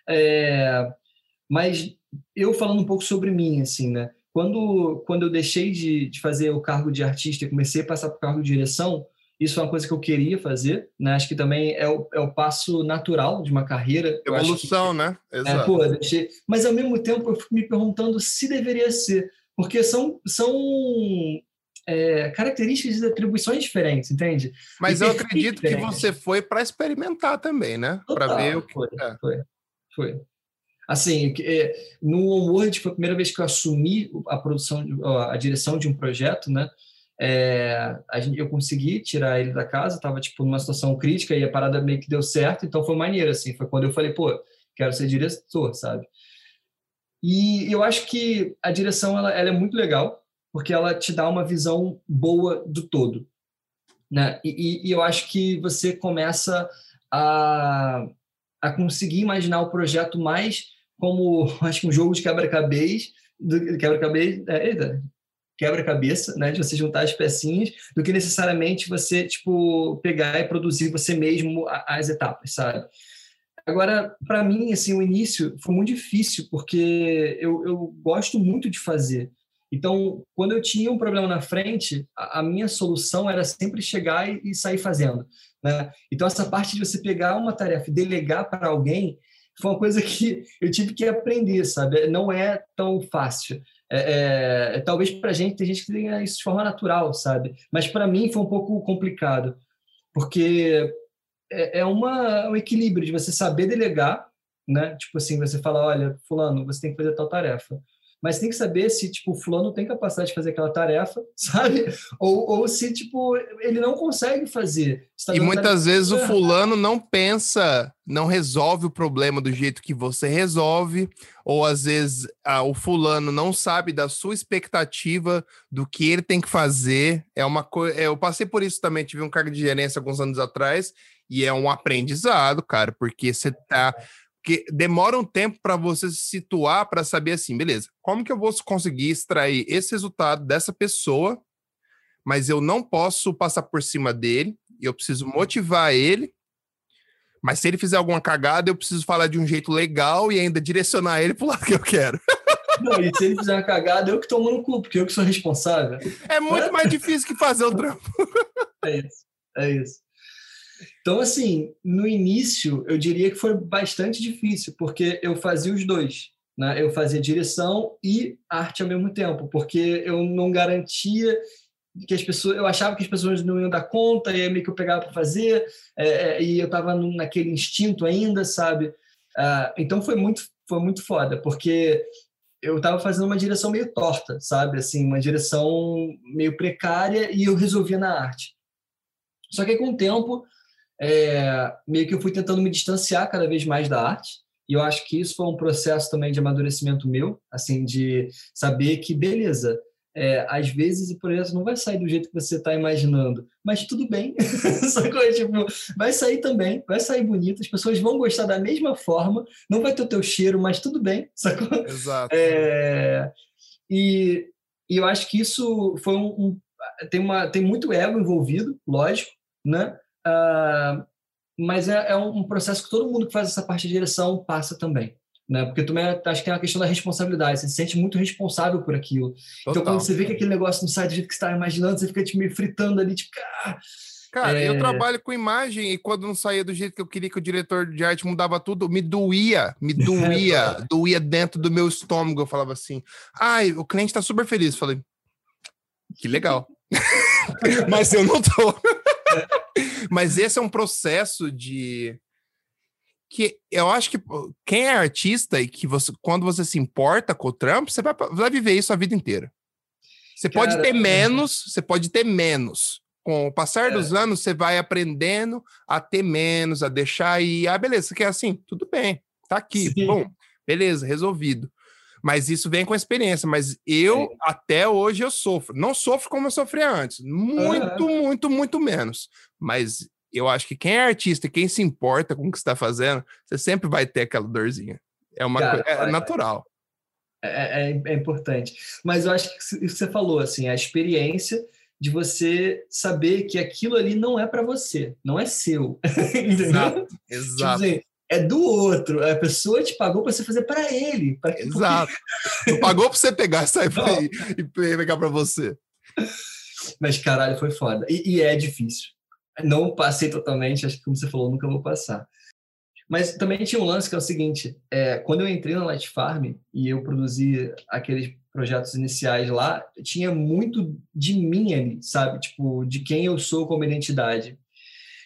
B: É, mas eu falando um pouco sobre mim, assim, né? Quando, quando eu deixei de, de fazer o cargo de artista e comecei a passar para o cargo de direção, isso é uma coisa que eu queria fazer, né? Acho que também é o, é o passo natural de uma carreira.
A: Evolução, que, né?
B: Exato. É, pô, deixei... Mas ao mesmo tempo eu fico me perguntando se deveria ser, porque são, são é, características de atribuições diferentes, entende?
A: Mas eu acredito diferentes. que você foi para experimentar também, né? Para ver o que.
B: Foi, é. foi, foi. Assim, é, no Onward foi a primeira vez que eu assumi a produção, a direção de um projeto, né? É, gente, eu consegui tirar ele da casa, estava tipo numa situação crítica e a parada meio que deu certo, então foi maneiro assim, foi quando eu falei, pô, quero ser diretor, sabe? E eu acho que a direção ela, ela é muito legal, porque ela te dá uma visão boa do todo, né? E, e, e eu acho que você começa a, a conseguir imaginar o projeto mais como <laughs> acho que um jogo de quebra-cabeça, quebra-cabeça, é, quebra-cabeça, né, de você juntar as pecinhas, do que necessariamente você tipo pegar e produzir você mesmo as etapas, sabe? Agora, para mim, assim, o início foi muito difícil porque eu, eu gosto muito de fazer. Então, quando eu tinha um problema na frente, a, a minha solução era sempre chegar e, e sair fazendo. Né? Então, essa parte de você pegar uma tarefa e delegar para alguém foi uma coisa que eu tive que aprender, sabe? Não é tão fácil. É, é, é talvez para a gente, tem gente que tenha isso de forma natural, sabe? Mas para mim foi um pouco complicado, porque é, é uma, um equilíbrio de você saber delegar, né? Tipo assim, você fala, olha, fulano, você tem que fazer tal tarefa mas tem que saber se, tipo, o fulano tem capacidade de fazer aquela tarefa, <laughs> sabe? Ou, ou se, tipo, ele não consegue fazer.
A: Tá e muitas vezes o <laughs> fulano não pensa, não resolve o problema do jeito que você resolve, ou às vezes ah, o fulano não sabe da sua expectativa do que ele tem que fazer. É uma coisa. Eu passei por isso também, tive um cargo de gerência alguns anos atrás, e é um aprendizado, cara, porque você tá porque demora um tempo para você se situar para saber assim, beleza, como que eu vou conseguir extrair esse resultado dessa pessoa, mas eu não posso passar por cima dele, eu preciso motivar ele, mas se ele fizer alguma cagada, eu preciso falar de um jeito legal e ainda direcionar ele para o <laughs> lado que eu quero.
B: Não, e se ele fizer uma cagada, eu que tomo no cu, porque eu que sou responsável.
A: É muito mais difícil que fazer o trampo. <laughs>
B: É isso, é isso. Então, assim, no início, eu diria que foi bastante difícil, porque eu fazia os dois. Né? Eu fazia direção e arte ao mesmo tempo, porque eu não garantia que as pessoas, eu achava que as pessoas não iam dar conta, e aí meio que eu pegava para fazer, é, é, e eu estava naquele instinto ainda, sabe? Ah, então foi muito, foi muito foda, porque eu estava fazendo uma direção meio torta, sabe? Assim, uma direção meio precária, e eu resolvia na arte. Só que com o tempo é, meio que eu fui tentando me distanciar cada vez mais da arte. E eu acho que isso foi um processo também de amadurecimento meu, assim, de saber que, beleza, é, às vezes o projeto não vai sair do jeito que você está imaginando, mas tudo bem, <laughs> sacou? Tipo, vai sair também, vai sair bonito, as pessoas vão gostar da mesma forma, não vai ter o teu cheiro, mas tudo bem, <laughs> sacou?
A: Exato.
B: É, e, e eu acho que isso foi um, um, tem, uma, tem muito ego envolvido, lógico, né? Uh, mas é, é, um processo que todo mundo que faz essa parte de direção passa também. Né? Porque também acho que é uma questão da responsabilidade, você se sente muito responsável por aquilo. Total. Então, quando você vê que aquele negócio não sai do jeito que você está imaginando, você fica tipo, meio fritando ali, tipo, ah,
A: Cara, é... eu trabalho com imagem e quando não saía do jeito que eu queria que o diretor de arte mudava tudo, me doía, me <laughs> doía, doía dentro do meu estômago. Eu falava assim: ai, o cliente tá super feliz. Eu falei, que legal. <laughs> <laughs> Mas eu não tô. Mas esse é um processo de que eu acho que quem é artista e que você, quando você se importa com o trampo, você vai, vai viver isso a vida inteira. Você Cara, pode ter menos, você pode ter menos. Com o passar é. dos anos, você vai aprendendo a ter menos, a deixar e ah, beleza, você quer assim, tudo bem, tá aqui, Sim. bom, beleza, resolvido. Mas isso vem com a experiência. Mas eu, Sim. até hoje, eu sofro. Não sofro como eu sofria antes. Muito, uhum. muito, muito menos. Mas eu acho que quem é artista quem se importa com o que está fazendo, você sempre vai ter aquela dorzinha. É uma Cara, coisa, é natural.
B: É, é, é, importante. Mas eu acho que você falou, assim, a experiência de você saber que aquilo ali não é para você, não é seu. <laughs>
A: exato, exato. Tipo assim,
B: é do outro. A pessoa te pagou para você fazer para ele. Pra...
A: Exato. tu pagou para você pegar, sair <laughs> e pegar para você.
B: Mas caralho, foi foda. E, e, é difícil. Não passei totalmente, acho que como você falou, nunca vou passar. Mas também tinha um lance que é o seguinte: é, quando eu entrei na Light Farm e eu produzi aqueles projetos iniciais lá, tinha muito de mim ali, sabe? Tipo, de quem eu sou como identidade.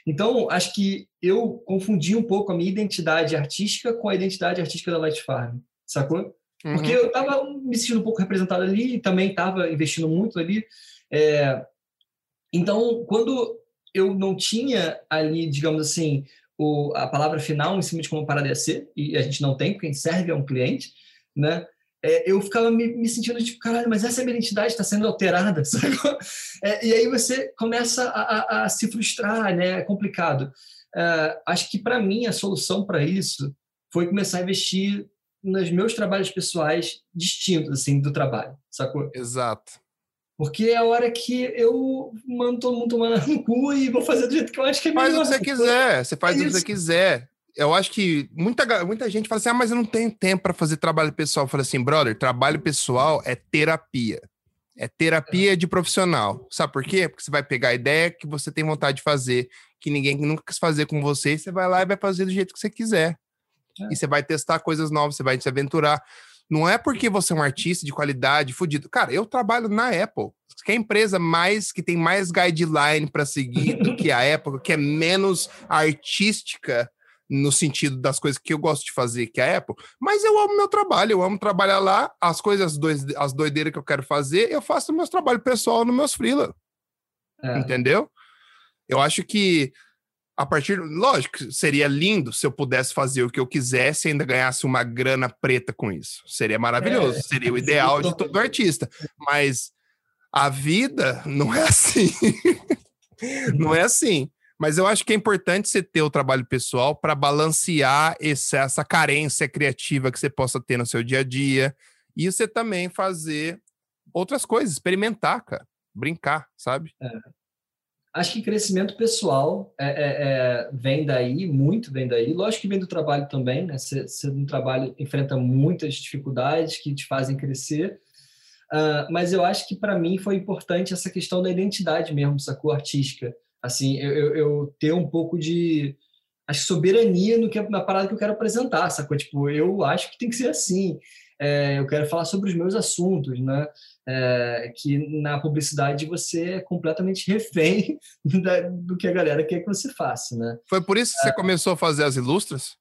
B: Então, acho que eu confundi um pouco a minha identidade artística com a identidade artística da Light Farm, sacou? Uhum. Porque eu estava me sentindo um pouco representado ali e também estava investindo muito ali. É... Então, quando eu não tinha ali, digamos assim, o, a palavra final em cima de como a parada ia ser, e a gente não tem, porque a gente serve a um cliente, né? É, eu ficava me, me, sentindo tipo, caralho, mas essa minha identidade está sendo alterada? <laughs> É, e aí você começa a, a, a, se frustrar, né? É complicado. É, acho que para mim a solução para isso foi começar a investir nos meus trabalhos pessoais distintos assim do trabalho, sacou?
A: Exato.
B: Porque é a hora que eu mando todo mundo tomar no cu e vou fazer do jeito que eu acho que é
A: melhor.
B: Faz
A: o que você quiser, você faz é o que você quiser. Eu acho que muita, muita gente fala assim: ah, mas eu não tenho tempo para fazer trabalho pessoal. Eu falo assim, brother, trabalho pessoal é terapia. É terapia de profissional. Sabe por quê? Porque você vai pegar a ideia que você tem vontade de fazer, que ninguém nunca quis fazer com você, e você vai lá e vai fazer do jeito que você quiser. É. E você vai testar coisas novas, você vai se aventurar. Não é porque você é um artista de qualidade, fudido. Cara, eu trabalho na Apple, que é a empresa mais que tem mais guideline para seguir do que a Apple, que é menos artística no sentido das coisas que eu gosto de fazer, que é a Apple. Mas eu amo meu trabalho, eu amo trabalhar lá, as coisas, as doideiras que eu quero fazer, eu faço no meu trabalho pessoal, nos meus freela. É. Entendeu? Eu acho que a partir. Lógico, seria lindo se eu pudesse fazer o que eu quisesse e ainda ganhasse uma grana preta com isso. Seria maravilhoso, é, seria o <laughs> ideal de todo artista. Mas a vida não é assim. <laughs> não é assim. Mas eu acho que é importante você ter o trabalho pessoal para balancear esse, essa carência criativa que você possa ter no seu dia a dia. E você também fazer outras coisas, experimentar, cara. Brincar, sabe?
B: É. Acho que crescimento pessoal é, é, é, vem daí, muito vem daí. Lógico que vem do trabalho também, né? Você, você no trabalho enfrenta muitas dificuldades que te fazem crescer. Uh, mas eu acho que para mim foi importante essa questão da identidade mesmo, sacou? Artística. Assim, eu, eu, eu ter um pouco de acho, soberania no que, na parada que eu quero apresentar, sacou? Tipo, eu acho que tem que ser assim. É, eu quero falar sobre os meus assuntos, né? É, que na publicidade você é completamente <laughs> refém da, do que a galera quer que você faça, né?
A: Foi por isso que você é, começou a fazer as ilustras?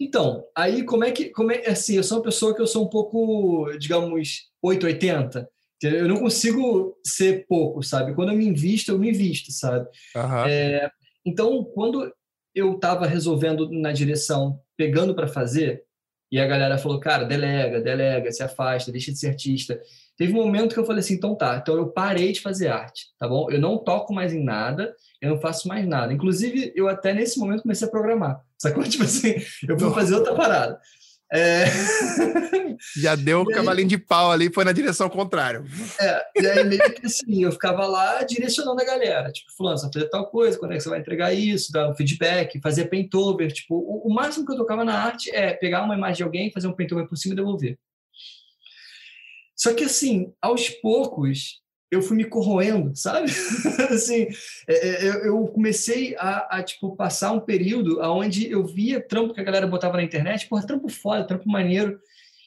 B: Então, aí como é que, como é, assim, eu sou uma pessoa que eu sou um pouco, digamos, 880, eu não consigo ser pouco, sabe? Quando eu me invisto, eu me invisto, sabe?
A: Uhum.
B: É, então, quando eu estava resolvendo na direção, pegando para fazer, e a galera falou, cara, delega, delega, se afasta, deixa de ser artista. Teve um momento que eu falei assim, então tá, então eu parei de fazer arte, tá bom? Eu não toco mais em nada, eu não faço mais nada. Inclusive, eu até nesse momento comecei a programar. Sacou? <laughs> Tipo assim, eu vou fazer outra parada. É... <laughs>
A: Já deu o um cavalinho de pau ali, foi na direção contrária.
B: É, e aí meio que assim, eu ficava lá direcionando a galera, tipo, fulano, você vai fazer tal coisa, quando é que você vai entregar isso, dar um feedback, fazer paintover, tipo, o, o, máximo que eu tocava na arte é pegar uma imagem de alguém, fazer um paintover por cima e devolver. Só que assim, aos poucos, eu fui me corroendo, sabe? <laughs> assim, é, é, eu, comecei a, a, tipo, passar um período onde eu via trampo que a galera botava na internet, porra, trampo foda, trampo maneiro,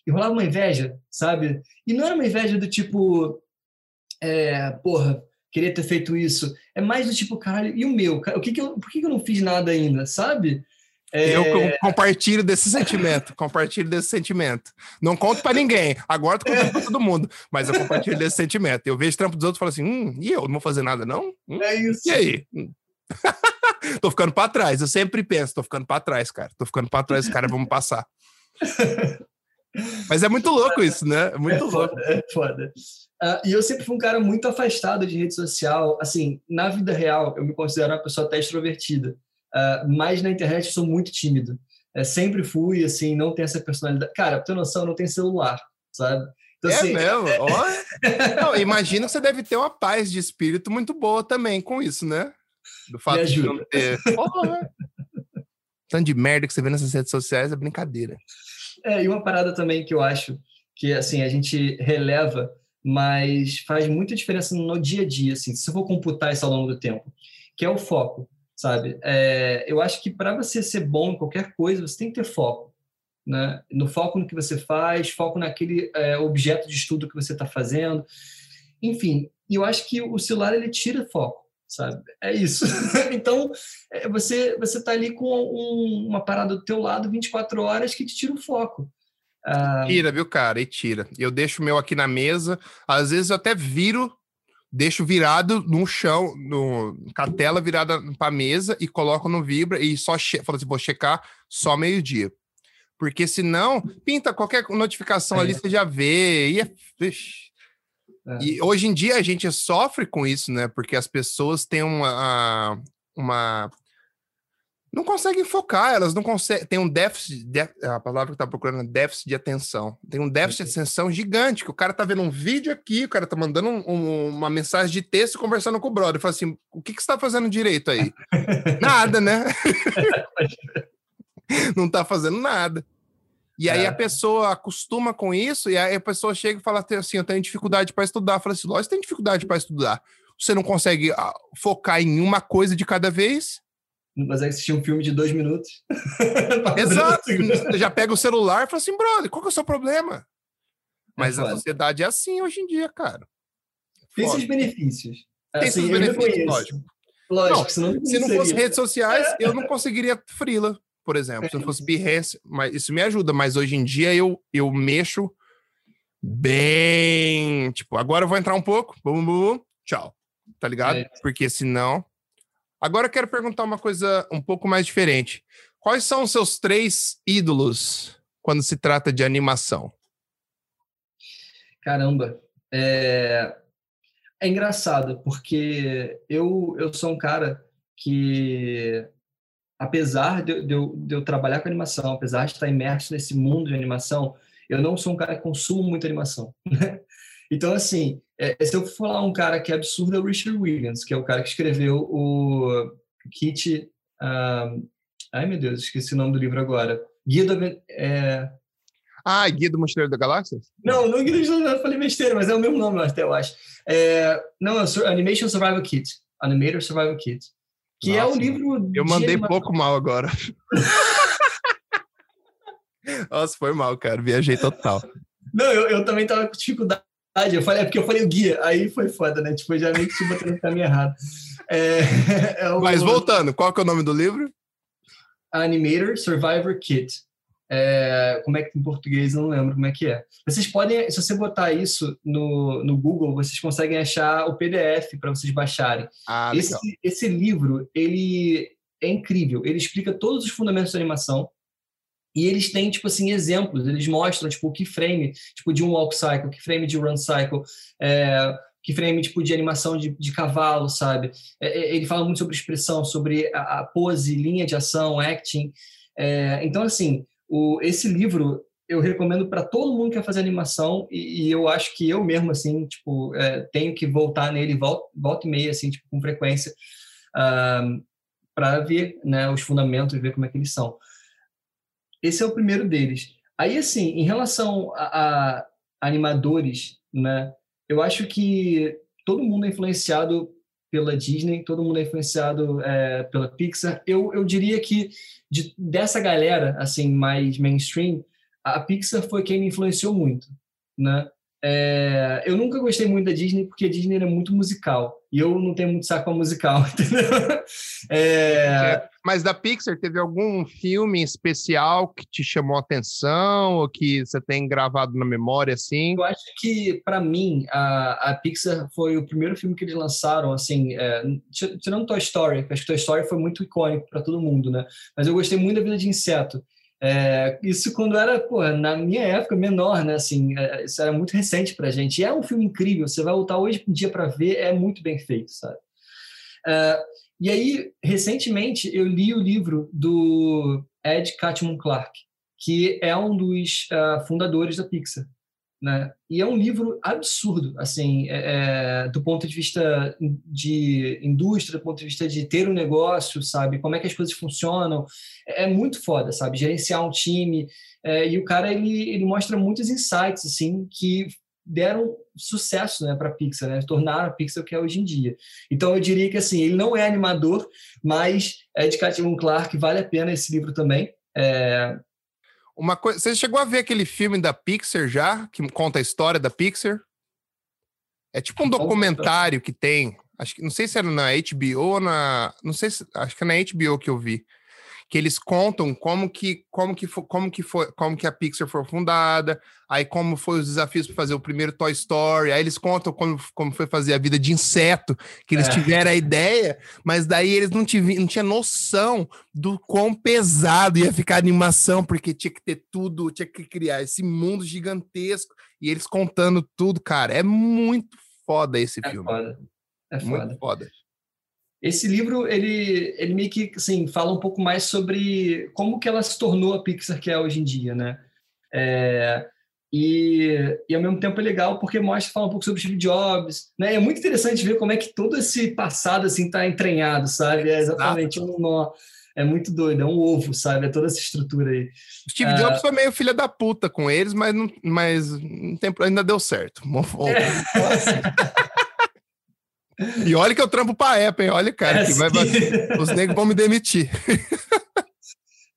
B: e rolava uma inveja, sabe? E não era uma inveja do tipo, é, porra, queria ter feito isso. É mais do tipo, caralho, e o meu? O que que eu, por que, que eu não fiz nada ainda, sabe?
A: É... Eu compartilho desse sentimento, compartilho desse sentimento. Não conto para ninguém, agora tô contando para todo mundo, mas eu compartilho desse sentimento. Eu vejo trampo dos outros e falo assim, hum, e eu não vou fazer nada não? Hum,
B: é isso.
A: E aí? <laughs> tô ficando para trás, eu sempre penso, tô ficando para trás, cara. Tô ficando para trás, cara, vamos passar. Mas é muito louco isso, né? É muito
B: é
A: louco.
B: Foda, é foda. Uh, e eu sempre fui um cara muito afastado de rede social. Assim, na vida real, eu me considero uma pessoa até extrovertida. Uh, mas na internet eu sou muito tímido. É, sempre fui, assim, não tenho essa personalidade. Cara, pra ter noção, eu não tenho celular, sabe?
A: Então, é assim, mesmo? <laughs> Não, imagina que você deve ter uma paz de espírito muito boa também com isso, né?
B: Do fato de não ter. <laughs>
A: Porra. Tanto de merda que você vê nessas redes sociais é brincadeira.
B: É, e uma parada também que eu acho que, assim, a gente releva, mas faz muita diferença no dia a dia, assim, se eu for computar isso ao longo do tempo, que é o foco sabe? É, eu acho que para você ser bom em qualquer coisa, você tem que ter foco. Né? No foco no que você faz, foco naquele é, objeto de estudo que você está fazendo. Enfim, eu acho que o celular ele tira foco, sabe? É isso. <laughs> então, é, você você está ali com um, uma parada do teu lado 24 horas que te tira o foco.
A: Ah, tira, viu, cara? E tira. Eu deixo o meu aqui na mesa. Às vezes eu até viro deixo virado no chão, no, com a tela virada para a mesa e coloco no Vibra e só falo assim, vou checar só meio-dia. Porque senão, pinta qualquer notificação é. ali, você já vê. E, é, é. e hoje em dia a gente sofre com isso, né? Porque as pessoas têm uma, uma não conseguem focar, elas não conseguem. Tem um déficit, a palavra que tá procurando é déficit de atenção. Tem um déficit de atenção gigante, que o cara tá vendo um vídeo aqui, o cara tá mandando um, um, uma mensagem de texto conversando com o brother. Fala assim: o que, que você tá fazendo direito aí? <laughs> nada, né? <laughs> não tá fazendo nada. E aí é. a pessoa acostuma com isso, e aí a pessoa chega e fala assim: eu tenho dificuldade para estudar. Fala assim: lógico, tem dificuldade para estudar. Você não consegue ah, focar em uma coisa de cada vez
B: não consegue assistir um filme de dois minutos. <laughs>
A: Exato. Já pega o celular e fala assim, brother, qual que é o seu problema? É Mas é a sociedade é assim hoje em dia, cara.
B: Tem seus benefícios.
A: Tem assim, seus benefícios, lógico. Lógico, não, se não fosse redes sociais, eu não conseguiria frila, por exemplo. Se não fosse Behance, mas isso me ajuda. Mas hoje em dia eu, eu mexo bem. Tipo, agora eu vou entrar um pouco. Bum, bum, bum, tchau. Tá ligado? É. Porque senão Agora eu quero perguntar uma coisa um pouco mais diferente. Quais são os seus três ídolos quando se trata de animação?
B: Caramba, é, é engraçado porque eu eu sou um cara que apesar de, de, eu, de eu trabalhar com animação, apesar de estar imerso nesse mundo de animação, eu não sou um cara que consumo muita animação. <laughs> Né? Então, assim, é, se eu falar um cara que é absurdo, é o Richard Williams, que é o cara que escreveu o Kit. Um, ai, meu Deus, esqueci o nome do livro agora. Guia do. É...
A: Ah, Guia do Mochileiro da Galáxia?
B: Não, não Guia do Mochileiro, eu falei besteira, mas é o mesmo nome, até eu acho. É... Não, é Animation Survival Kit. Animator Survival Kit. Que Nossa, é um livro.
A: Eu mandei animação. pouco mal agora. <laughs> Nossa, foi mal, cara. Viajei total.
B: Não, eu, eu também tava com dificuldade eu falei, é porque eu falei o guia, aí foi foda, né? Tipo, já meio que te botando no caminho errado. É, <laughs>
A: é o... Mas voltando, qual que é o nome do livro?
B: Animator Survivor Kit. É, como é que em português não lembro como é que é. Vocês podem, se você botar isso no, no Google, vocês conseguem achar o PDF para vocês baixarem.
A: Ah,
B: esse, esse livro, ele é incrível. Ele explica todos os fundamentos da animação e eles têm, tipo assim, exemplos, eles mostram, tipo, o keyframe, tipo, de um walk cycle, keyframe de run cycle, é, keyframe, tipo, de animação de, de cavalo, sabe? É, é, ele fala muito sobre expressão, sobre a, a pose, linha de ação, acting. É, então, assim, o, esse livro eu recomendo para todo mundo que quer fazer animação e, e, eu acho que eu mesmo, assim, tipo, é, tenho que voltar nele, volta, volta e meia, assim, tipo, com frequência, uh, para ver, né, os fundamentos e ver como é que eles são. Esse é o primeiro deles. Aí, assim, em relação a, a animadores, né? Eu acho que todo mundo é influenciado pela Disney, todo mundo é influenciado é, pela Pixar. Eu, eu diria que de, dessa galera, assim, mais mainstream, a Pixar foi quem me influenciou muito, né? É, eu nunca gostei muito da Disney porque a Disney é muito musical e eu não tenho muito saco para musical, <laughs> entendeu?
A: É... É, mas da Pixar teve algum filme especial que te chamou a atenção ou que você tem gravado na memória assim?
B: Eu acho que para mim a, a Pixar foi o primeiro filme que eles lançaram assim, é, tirando Toy Story, acho que Toy Story foi muito icônico para todo mundo, né? Mas eu gostei muito da Vida de Inseto. É, isso quando era, pô, na minha época, menor, né? Assim, é, isso era muito recente pra gente. E é um filme incrível, você vai voltar hoje em dia para ver, é muito bem feito, sabe? É, e aí, recentemente, eu li o livro do Ed Catmull Clark, que é um dos uh, fundadores da Pixar. Né? E é um livro absurdo, assim, é, é, do ponto de vista de indústria, do ponto de vista de ter um negócio, sabe? Como é que as coisas funcionam. É, é muito foda, sabe? Gerenciar um time. É, e o cara, ele, ele mostra muitos insights, assim, que deram sucesso né, para a Pixar, né? tornaram a Pixar o que é hoje em dia. Então eu diria que assim, ele não é animador, mas é de Cativan Clark, vale a pena esse livro também. É...
A: Uma coisa, você chegou a ver aquele filme da Pixar já, que conta a história da Pixar? É tipo um documentário que tem, acho que não sei se era na HBO ou na, não sei se, acho que é na HBO que eu vi que eles contam como que como que foi, como que foi como que a Pixar foi fundada, aí como foi os desafios para fazer o primeiro Toy Story, aí eles contam como, como foi fazer a vida de inseto, que eles é. tiveram a ideia, mas daí eles não tiveram não tinha noção do quão pesado ia ficar a animação, porque tinha que ter tudo, tinha que criar esse mundo gigantesco e eles contando tudo, cara, é muito foda esse
B: é
A: filme.
B: Foda. É foda.
A: Muito foda.
B: Esse livro, ele, ele meio que assim, fala um pouco mais sobre como que ela se tornou a Pixar que é hoje em dia, né? É, e, e, ao mesmo tempo é legal porque mostra, fala um pouco sobre Steve Jobs, né? E é muito interessante ver como é que todo esse passado, assim, tá entranhado, sabe? É exatamente um nó. É muito doido, é um ovo, sabe? É toda essa estrutura aí.
A: Steve é... Jobs foi meio filha da puta com eles, mas, não, mas não tem, ainda deu certo. <laughs> É. E olha que eu trampo pra Apple, hein? Olha, cara, é, que vai, os negros vão me demitir.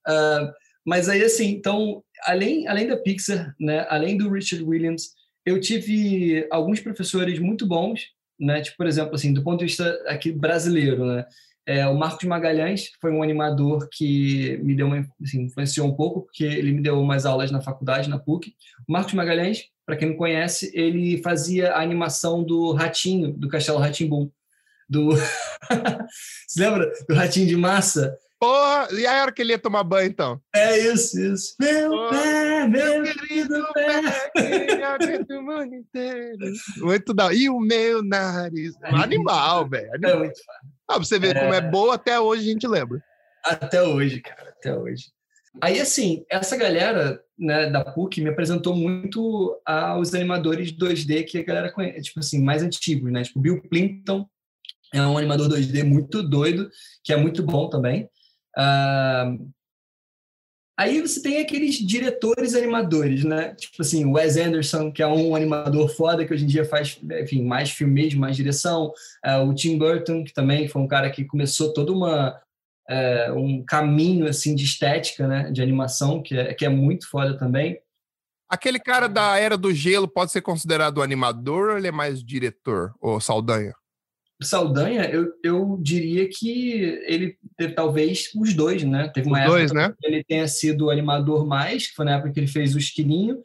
B: uh, <laughs> mas aí, assim, então, além, além da Pixar, né, além do Richard Williams, eu tive alguns professores muito bons, né? Tipo, por exemplo, assim, do ponto de vista aqui brasileiro, né? É, o Marcos Magalhães foi um animador que me deu uma, assim, influenciou um pouco, porque ele me deu umas aulas na faculdade, na PUC. O Marcos Magalhães para quem não conhece, ele fazia a animação do Ratinho, do Castelo Ratimbum. Do... <laughs> Você lembra do Ratinho de Massa?
A: Porra, e a hora que ele ia tomar banho, então?
B: É isso, isso. Meu Porra, pé, meu, meu querido pé.
A: muito da E o meu nariz. Animal, velho. É muito fácil. Ah, pra você ver é... como é boa, até hoje a gente lembra.
B: Até hoje, cara, até hoje. Aí, assim, essa galera né, da PUC me apresentou muito aos animadores 2D que a galera conhece, tipo assim, mais antigos, né? Tipo, Bill Clinton é um animador 2D muito doido, que é muito bom também. Uh... Aí você tem aqueles diretores animadores, né? Tipo assim, Wes Anderson, que é um animador foda, que hoje em dia faz, enfim, mais filmes, mais direção. Uh, o Tim Burton, que também foi um cara que começou toda uma, é, um caminho assim de estética, né, de animação que é, que é muito foda também.
A: Aquele cara da Era do Gelo pode ser considerado animador ou ele é mais diretor, ou Saldanha?
B: Saldanha, eu, eu diria que ele teve talvez os dois, né? Teve uma
A: os dois, né?
B: que ele tenha sido animador mais, que foi na época que ele fez o Esquilinho,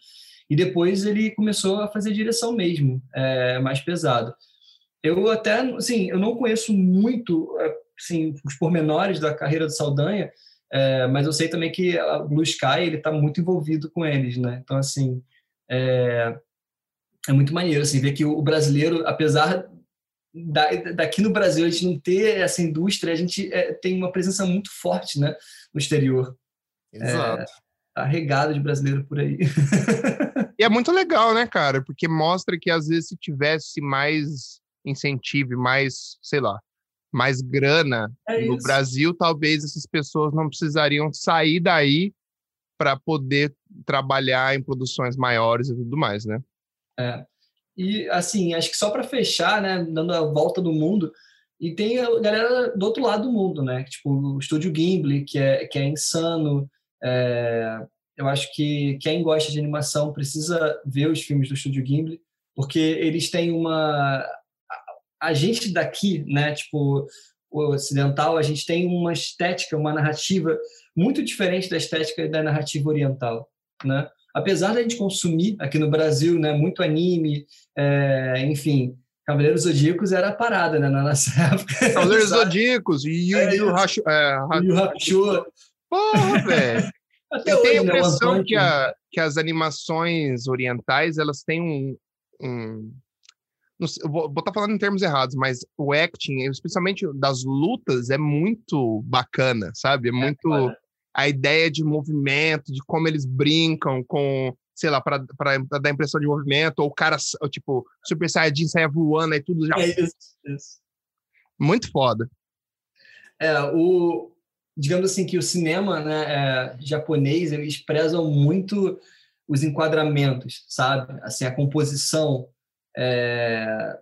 B: e depois ele começou a fazer direção mesmo, é, mais pesado. Eu até, assim, eu não conheço muito é, sim, os pormenores da carreira do Saldanha, é, mas eu sei também que o Blue Sky ele está muito envolvido com eles, né? Então assim é, é muito maneiro assim ver que o brasileiro, apesar da, daqui no Brasil a gente não ter essa indústria, a gente é, tem uma presença muito forte, né, no exterior.
A: Exato.
B: É, arregado de brasileiro por aí. <laughs>
A: e é muito legal, né, cara? Porque mostra que às vezes se tivesse mais incentivo, mais, sei lá, mais grana é no Brasil, talvez essas pessoas não precisariam sair daí para poder trabalhar em produções maiores e tudo mais, né?
B: É. E assim, acho que só para fechar, né, dando a volta do mundo, e tem a galera do outro lado do mundo, né? Tipo, o Estúdio Gimli, que é, que é insano. É, eu acho que quem gosta de animação precisa ver os filmes do Estúdio Gimli, porque eles têm uma a gente daqui, né, tipo, o ocidental, a gente tem uma estética, uma narrativa muito diferente da estética da narrativa oriental, né? Apesar da gente consumir aqui no Brasil, né, muito anime, é, enfim, Cavaleiros Zodíacos era a parada, né, na nossa <laughs> época.
A: Cavaleiros Zodíacos, e
B: é,
A: Yu
B: Hakusho. Hakusho.
A: Porra, <laughs> velho. Até Eu tenho a né, impressão né, que, a, que as animações orientais, elas têm um, um eu vou estar tá falando em termos errados, mas o acting, especialmente das lutas, é muito bacana, sabe? É, é muito é, a ideia de movimento, de como eles brincam com, sei lá, para dar impressão de movimento, ou o cara, tipo, Super Saiyajin saia voando e tudo já.
B: É isso, isso.
A: Muito foda.
B: É, o, digamos assim, que o cinema né, é, japonês, eles prezam muito os enquadramentos, sabe? Assim, a composição. É...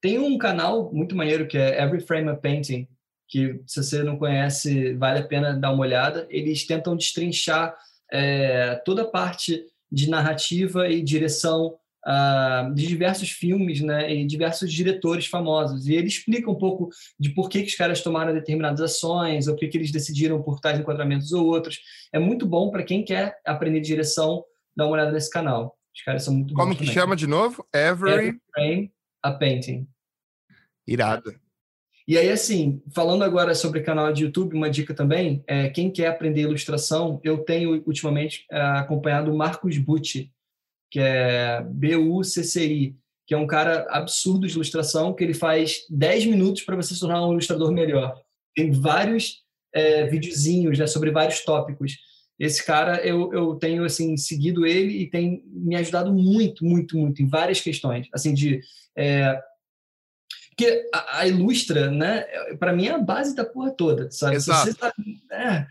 B: Tem um canal muito maneiro que é Every Frame a Painting, que se você não conhece, vale a pena dar uma olhada. Eles tentam destrinchar é, toda a parte de narrativa e direção uh, de diversos filmes né, e diversos diretores famosos. E ele explica um pouco de por que, que os caras tomaram determinadas ações, ou por que, que eles decidiram por tais enquadramentos ou outros. É muito bom para quem quer aprender direção, dar uma olhada nesse canal. Os caras são muito
A: Como que
B: também.
A: chama de novo? Every...
B: Every Frame a Painting.
A: Irado.
B: E aí, assim, falando agora sobre canal de YouTube, uma dica também, é, quem quer aprender ilustração, eu tenho ultimamente é, acompanhado o Marcos Bucci, que é B-U-C-C-I, que é um cara absurdo de ilustração, que ele faz 10 minutos para você se tornar um ilustrador melhor. Tem vários é, videozinhos né, sobre vários tópicos. Esse cara, eu, eu tenho, assim, seguido ele e tem me ajudado muito, muito, muito em várias questões, assim, de... É, porque a, a, ilustra, né, para mim é a base da porra toda, sabe?
A: Exato.
B: Tá, é,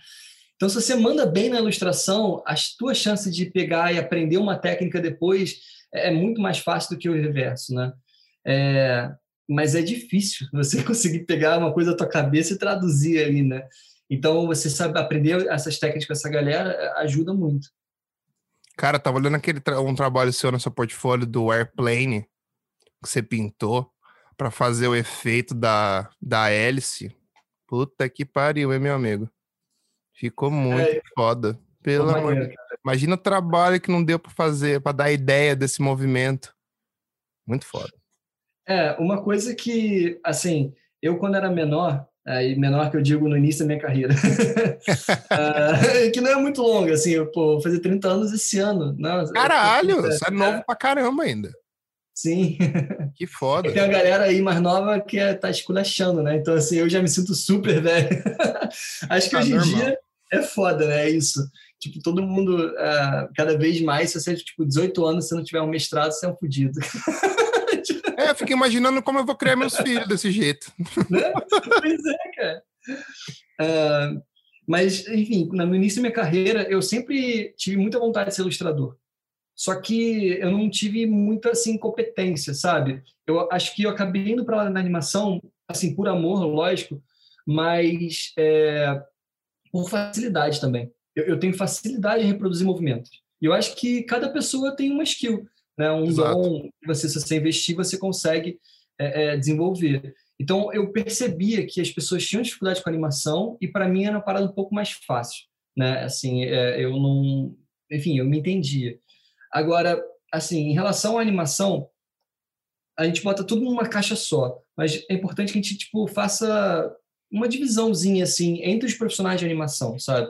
B: então, se você manda bem na ilustração, as tuas chances de pegar e aprender uma técnica depois é muito mais fácil do que o reverso, né? É, mas é difícil <laughs> você conseguir pegar uma coisa da tua cabeça e traduzir ali, né? Então, você sabe aprender essas técnicas com essa galera é, ajuda muito.
A: Cara, tava olhando aquele tra um trabalho seu no seu portfólio do Airplane que você pintou para fazer o efeito da, da hélice. Puta que pariu, hein, meu amigo? Ficou muito é, foda. Pelo amor de. Imagina o trabalho que não deu para fazer, para dar ideia desse movimento. Muito foda.
B: É, uma coisa que, assim, eu quando era menor, aí menor que eu digo no início da minha carreira, uh, <laughs> que não é muito longa, assim, eu pô, vou fazer 30 anos esse ano. Não,
A: Caralho, você é novo pra caramba ainda.
B: Sim. <laughs>
A: Que foda.
B: E tem uma galera aí mais nova que é, tá esculachando, né? Então, assim, eu já me sinto super velho. <laughs> Acho que ah, hoje em dia é foda, né? É isso. Tipo, todo mundo, uh, cada vez mais, se você, tipo, 18 anos, se não tiver um mestrado, você é um fodido.
A: É, fico imaginando como eu vou criar meus filhos desse jeito.
B: Né? Pois é, cara. Uh, mas, enfim, no início da minha carreira, eu sempre tive muita vontade de ser ilustrador. Só que eu não tive muita assim competência, sabe? Eu acho que eu acabei indo para a animação, assim, por amor, lógico, mas é, por facilidade também. Eu, eu, tenho facilidade em reproduzir movimentos. E eu acho que cada pessoa tem uma skill, né? Um Exato. dom que você, se você investir, você consegue é, é, desenvolver. Então, eu percebia que as pessoas tinham dificuldade com animação e, para mim, era uma parada um pouco mais fácil, né? Assim, é, eu não... Enfim, eu me entendia. Agora, assim, em relação à animação, a gente bota tudo numa caixa só, mas é importante que a gente tipo faça uma divisãozinha assim entre os profissionais de animação, sabe?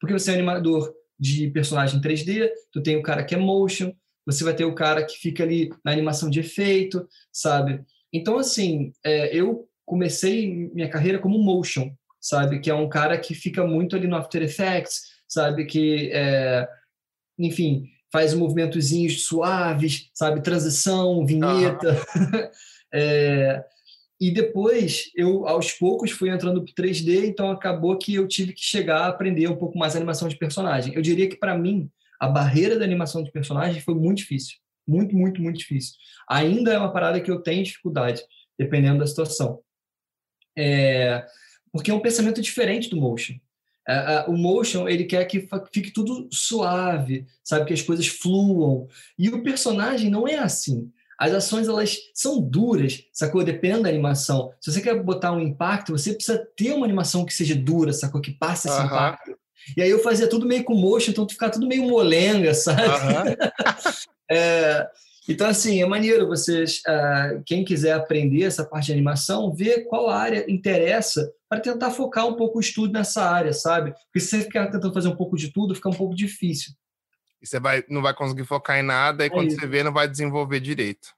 B: Porque você é animador de personagem 3D, tu tem o cara que é motion, você vai ter o cara que fica ali na animação de efeito, sabe? Então, assim, é, eu comecei minha carreira como motion, sabe? Que é um cara que fica muito ali no After Effects, sabe? Que, é, enfim, faz movimentozinhos suaves, sabe? Transição, vinheta. Uhum. <laughs> é, e depois, eu, aos poucos, fui entrando para 3D, então acabou que eu tive que chegar a aprender um pouco mais a animação de personagem. Eu diria que, para mim, a barreira da animação de personagem foi muito difícil. Muito, muito, muito difícil. Ainda é uma parada que eu tenho dificuldade, dependendo da situação. É, porque é um pensamento diferente do motion. Uh, uh, o motion ele quer que fique tudo suave, sabe que as coisas fluam. E o personagem não é assim. As ações elas são duras, sacou? Dependendo da animação. Se você quer botar um impacto, você precisa ter uma animação que seja dura, sacou? Que passe esse impacto. E aí eu fazia tudo meio com motion, então ficar tudo meio molenga, sabe? <laughs> é, então, assim, é maneiro vocês, uh, quem quiser aprender essa parte de animação, ver qual área interessa para tentar focar um pouco o estudo nessa área, sabe? Porque se você ficar tentando fazer um pouco de tudo, fica um pouco difícil.
A: E você vai, não vai conseguir focar em nada, e é quando isso. você vê, não vai desenvolver direito.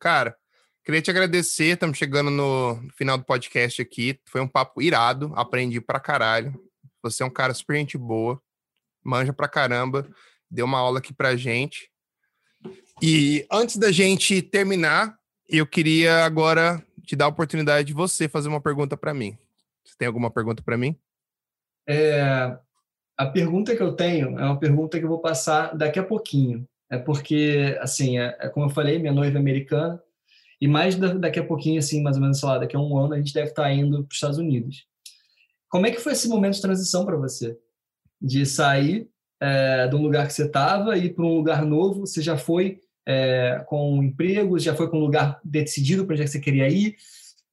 A: Cara, queria te agradecer, estamos chegando no final do podcast aqui. Foi um papo irado, aprendi pra caralho. Você é um cara super gente boa, manja pra caramba, deu uma aula aqui pra gente. E antes da gente terminar, eu queria agora te dar a oportunidade de você fazer uma pergunta para mim. Você tem alguma pergunta para mim?
B: É, a pergunta que eu tenho é uma pergunta que eu vou passar daqui a pouquinho. É porque, assim, é, é como eu falei, minha noiva é americana, e mais daqui a pouquinho, assim, mais ou menos, sei lá, daqui a um ano, a gente deve estar indo para os Estados Unidos. Como é que foi esse momento de transição para você? De sair é, de um lugar que você estava e ir para um lugar novo? Você já foi é, com empregos, já foi com um lugar decidido para onde é que você queria ir?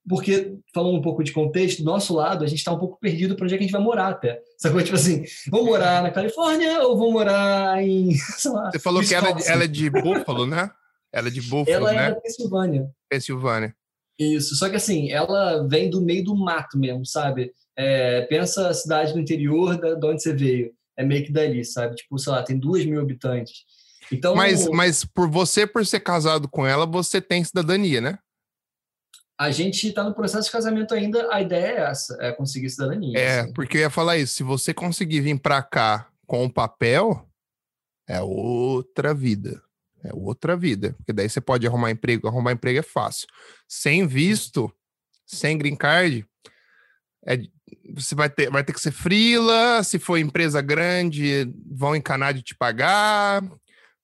B: Porque, falando um pouco de contexto, do nosso lado, a gente está um pouco perdido para onde é que a gente vai morar até. Sacou? Tipo assim, vou morar na Califórnia ou vou morar em. <laughs>
A: Lá, você falou que ela, é ela, é de Buffalo, né? Ela é de Buffalo,
B: ela
A: né?
B: Ela é da Pensilvânia.
A: Pensilvânia.
B: Isso, só que assim, ela vem do meio do mato mesmo, sabe? É, pensa a cidade do interior da, de onde você veio. É meio que dali, sabe? Tipo, sei lá, tem duas mil habitantes. Então,
A: mas, mas por você, por ser casado com ela, você tem cidadania, né?
B: A gente está no processo de casamento ainda, a ideia é essa, é conseguir cidadania.
A: É, assim. porque eu ia falar isso, se você conseguir vir para cá com o papel, é outra vida. É outra vida. Porque daí você pode arrumar emprego, arrumar emprego é fácil. Sem visto, sem green card, é, você vai ter, vai ter que ser frila, se for empresa grande, vão encanar de te pagar,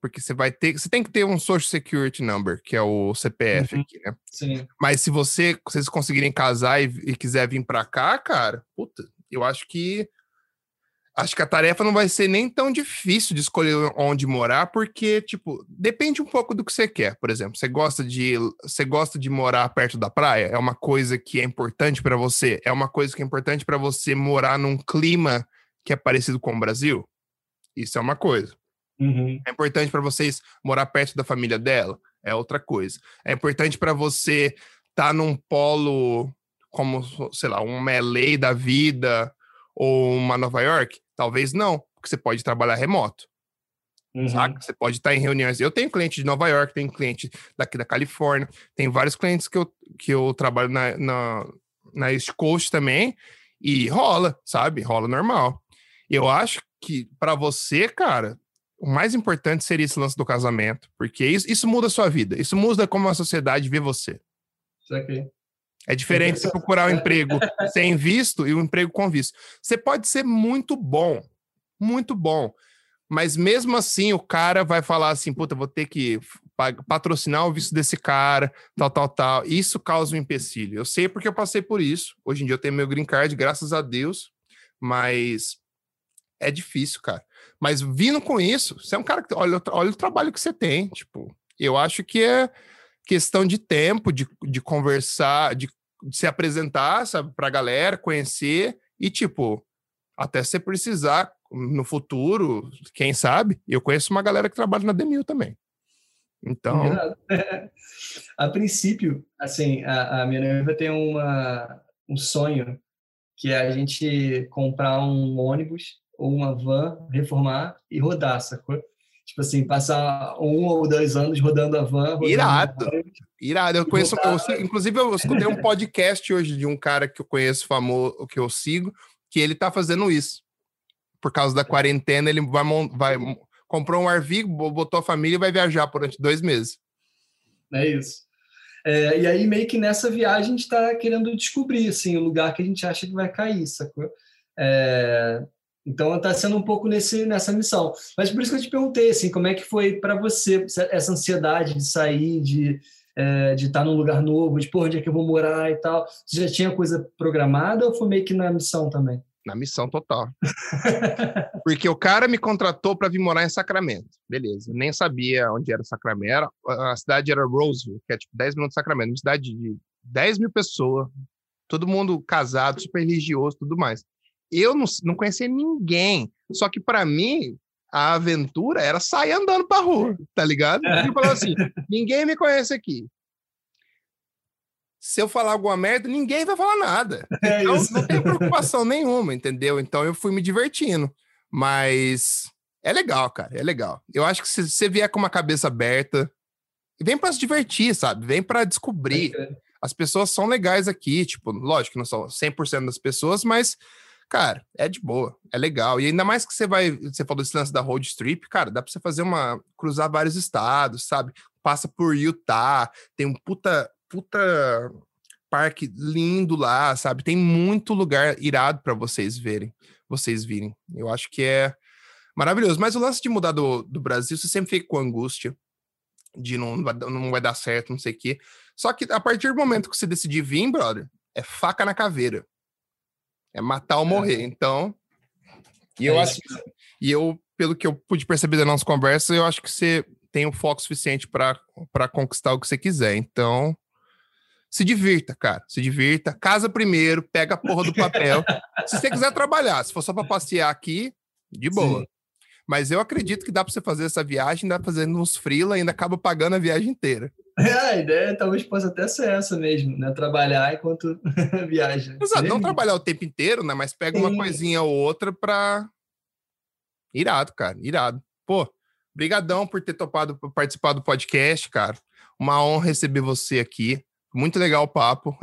A: porque você vai ter, você tem que ter um Social Security Number, que é o CPF uhum. aqui, né?
B: Sim.
A: Mas se você, vocês conseguirem casar e, e quiser vir para cá, cara, puta, eu acho que acho que a tarefa não vai ser nem tão difícil de escolher onde morar, porque tipo, depende um pouco do que você quer. Por exemplo, você gosta de você gosta de morar perto da praia? É uma coisa que é importante para você? É uma coisa que é importante para você morar num clima que é parecido com o Brasil? Isso é uma coisa.
B: Uhum.
A: É importante para vocês morar perto da família dela? É outra coisa. É importante para você estar tá num polo como, sei lá, um LA da vida ou uma Nova York? Talvez não, porque você pode trabalhar remoto. Uhum. Saca? Você pode estar em reuniões. Eu tenho cliente de Nova York, tenho cliente daqui da Califórnia, tem vários clientes que eu, que eu trabalho na, na, na East Coast também, e rola, sabe? Rola normal. Eu acho que para você, cara, o mais importante seria esse lance do casamento, porque isso, isso muda a sua vida, isso muda como a sociedade vê você.
B: Isso aqui.
A: É diferente você procurar um emprego <laughs> sem visto e um emprego com visto. Você pode ser muito bom, muito bom, mas mesmo assim o cara vai falar assim, puta, vou ter que patrocinar o visto desse cara, tal, tal, tal. Isso causa um empecilho. Eu sei porque eu passei por isso. Hoje em dia eu tenho meu green card, graças a Deus, mas é difícil, cara. Mas vindo com isso, você é um cara que olha, olha o trabalho que você tem. Tipo, eu acho que é questão de tempo, de, de conversar, de, de se apresentar, sabe, pra galera, conhecer e, tipo, até você precisar no futuro, quem sabe, eu conheço uma galera que trabalha na Demil também. Então. <laughs>
B: a princípio, assim, a, a minha noiva tem uma, um sonho que é a gente comprar um ônibus ou uma van, reformar e rodar, sacou? Tipo assim, passar um ou dois anos rodando a van. Rodando
A: Irado. Irado. Eu conheço, eu, inclusive, eu escutei um podcast hoje de um cara que eu conheço, famoso, que eu sigo, que ele tá fazendo isso. Por causa da quarentena, ele vai, vai comprou um RV, botou a família e vai viajar durante dois meses.
B: É isso. É, e aí, meio que nessa viagem, a gente está querendo descobrir assim, o lugar que a gente acha que vai cair, sacou? É, então está sendo um pouco nesse, nessa missão. Mas por isso que eu te perguntei, assim, como é que foi para você essa ansiedade de sair, de, é, de estar num lugar novo, de pô, onde é que eu vou morar e tal. Você já tinha coisa programada ou foi meio que na missão também?
A: Na missão total. <laughs> Porque o cara me contratou para vir morar em Sacramento. Beleza. Nem sabia onde era Sacramento. A cidade era Roseville, que é tipo 10 minutos de Sacramento. Uma cidade de 10 mil pessoas. Todo mundo casado, super religioso, tudo mais eu não, não conhecia ninguém. Só que para mim, a aventura era sair andando pra rua, tá ligado? É. Eu falava assim: ninguém me conhece aqui. Se eu falar alguma merda, ninguém vai falar nada. É então, não tem preocupação nenhuma, entendeu? Então eu fui me divertindo. Mas é legal, cara, é legal. Eu acho que se você vier com uma cabeça aberta, vem para se divertir, sabe? Vem para descobrir. É. As pessoas são legais aqui, tipo, lógico que não são 100% das pessoas, mas cara, é de boa, é legal. E ainda mais que você vai, você falou desse lance da road trip, cara, dá pra você fazer uma, cruzar vários estados, sabe? Passa por Utah, tem um puta, puta parque lindo lá, sabe? Tem muito lugar irado para vocês verem. vocês virem. Eu acho que é maravilhoso. Mas o lance de mudar do, do Brasil, você sempre fica com angústia de não, não vai dar certo, não sei o quê. Só que a partir do momento que você decidir vir, brother, é faca na caveira. É matar ou morrer. É. Então. E eu é acho. E eu, pelo que eu pude perceber da nossa conversa, eu acho que você tem o foco suficiente para conquistar o que você quiser. Então, se divirta, cara. Se divirta. Casa primeiro, pega a porra do papel. se você quiser trabalhar, se for só para passear aqui, de boa. Sim. Mas eu acredito que dá para você fazer essa viagem, dá fazendo uns freela e ainda acaba pagando a viagem inteira.
B: É, a ideia talvez possa até ser essa mesmo, né? Trabalhar enquanto <laughs> viaja.
A: Exato, não trabalhar o tempo inteiro, né? Mas pega Sim. uma coisinha ou outra pra. Irado, cara, irado. Pô, brigadão por ter topado participar do podcast, cara. Uma honra receber você aqui. Muito legal o papo.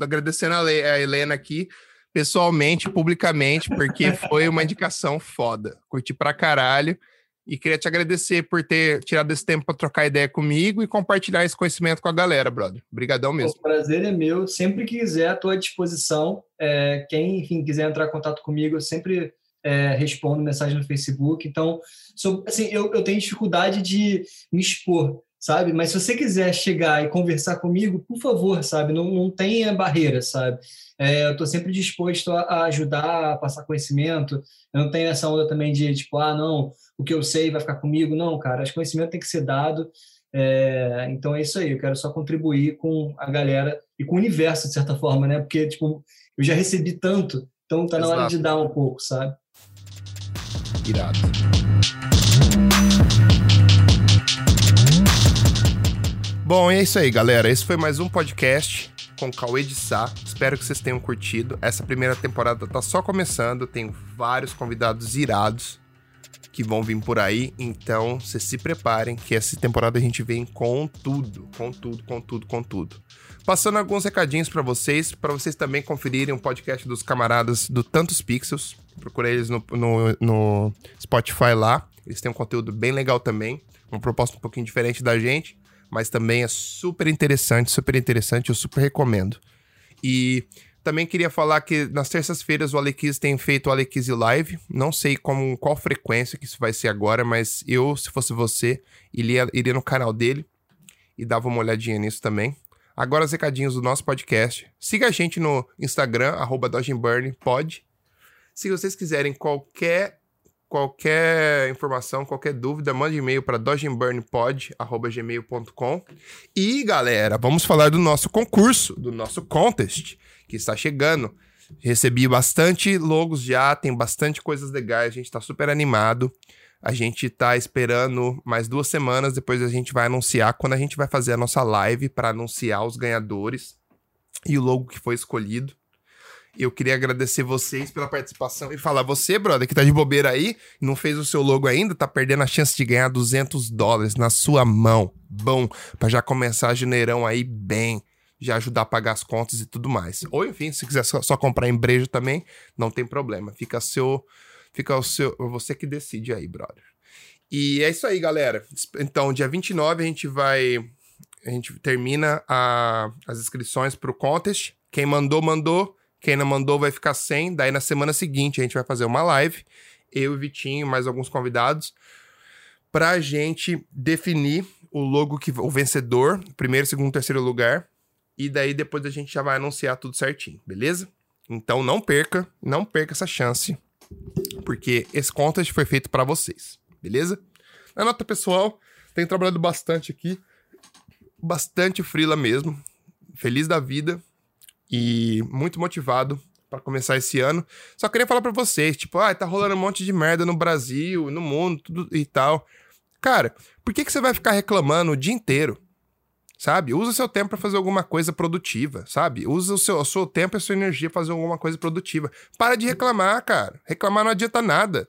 A: Agradecendo a Helena aqui, pessoalmente, publicamente, porque foi uma indicação foda. Curti pra caralho. E queria te agradecer por ter tirado esse tempo para trocar ideia comigo e compartilhar esse conhecimento com a galera, brother. Obrigadão mesmo.
B: O prazer é meu. Sempre que quiser, à tua disposição. É, quem, enfim, quiser entrar em contato comigo, eu sempre é, respondo mensagem no Facebook. Então, sou, assim, eu, eu tenho dificuldade de me expor sabe? Mas se você quiser chegar e conversar comigo, por favor, sabe? Não, não tenha barreira, sabe? É, eu estou sempre disposto a, a, ajudar, a passar conhecimento. Eu não tenho essa onda também de, tipo, ah, não, o que eu sei vai ficar comigo. Não, cara, esse conhecimento tem que ser dado. É, então é isso aí, eu quero só contribuir com a galera e com o universo, de certa forma, né? Porque, tipo, eu já recebi tanto, então tá na Exato. hora de dar um pouco, sabe?
A: Irado. Bom, é isso aí, galera. Esse foi mais um podcast com Cauê de Sá. Espero que vocês tenham curtido. Essa primeira temporada tá só começando, tem vários convidados irados que vão vir por aí. Então, vocês se preparem que essa temporada a gente vem com tudo, com tudo, com tudo, com tudo. Passando alguns recadinhos para vocês, para vocês também conferirem o podcast dos camaradas do Tantos Pixels. Procurei eles no, no, no Spotify lá. Eles têm um conteúdo bem legal também. Uma proposta um pouquinho diferente da gente mas também é super interessante, super interessante, eu super recomendo. E também queria falar que nas terças-feiras o Alequiz tem feito o Alequiz Live. Não sei com qual frequência que isso vai ser agora, mas eu, se fosse você, iria, iria no canal dele e dava uma olhadinha nisso também. Agora os recadinhos do nosso podcast. Siga a gente no Instagram, arroba pod. Se vocês quiserem qualquer Qualquer informação, qualquer dúvida, mande e-mail para dodgeburnpod.gmail.com. E, galera, vamos falar do nosso concurso, do nosso contest, que está chegando. Recebi bastante logos já, tem bastante coisas legais, a gente está super animado. A gente está esperando mais duas semanas, depois a gente vai anunciar quando a gente vai fazer a nossa live para anunciar os ganhadores e o logo que foi escolhido. Eu queria agradecer vocês pela participação e falar, você, brother, que tá de bobeira aí, não fez o seu logo ainda, tá perdendo a chance de ganhar 200 dólares na sua mão. Bom, para já começar janeirão aí bem, já ajudar a pagar as contas e tudo mais. Ou enfim, se quiser só, só comprar em brejo também, não tem problema. Fica seu, fica o seu, você que decide aí, brother. E é isso aí, galera. Então, dia 29 a gente vai a gente termina a, as inscrições pro contest. Quem mandou, mandou. Quem não mandou vai ficar sem. Daí na semana seguinte a gente vai fazer uma live, eu e Vitinho, mais alguns convidados, pra gente definir o logo que o vencedor, primeiro, segundo, terceiro lugar. E daí depois a gente já vai anunciar tudo certinho, beleza? Então não perca, não perca essa chance, porque esse contest foi feito para vocês, beleza? Na nota pessoal, tenho trabalhado bastante aqui, bastante frila mesmo, feliz da vida, e muito motivado para começar esse ano. Só queria falar para vocês, tipo, ah, tá rolando um monte de merda no Brasil, no mundo, tudo e tal. Cara, por que, que você vai ficar reclamando o dia inteiro? Sabe? Usa seu tempo para fazer alguma coisa produtiva, sabe? Usa o seu, o seu tempo e a sua energia para fazer alguma coisa produtiva. Para de reclamar, cara. Reclamar não adianta nada.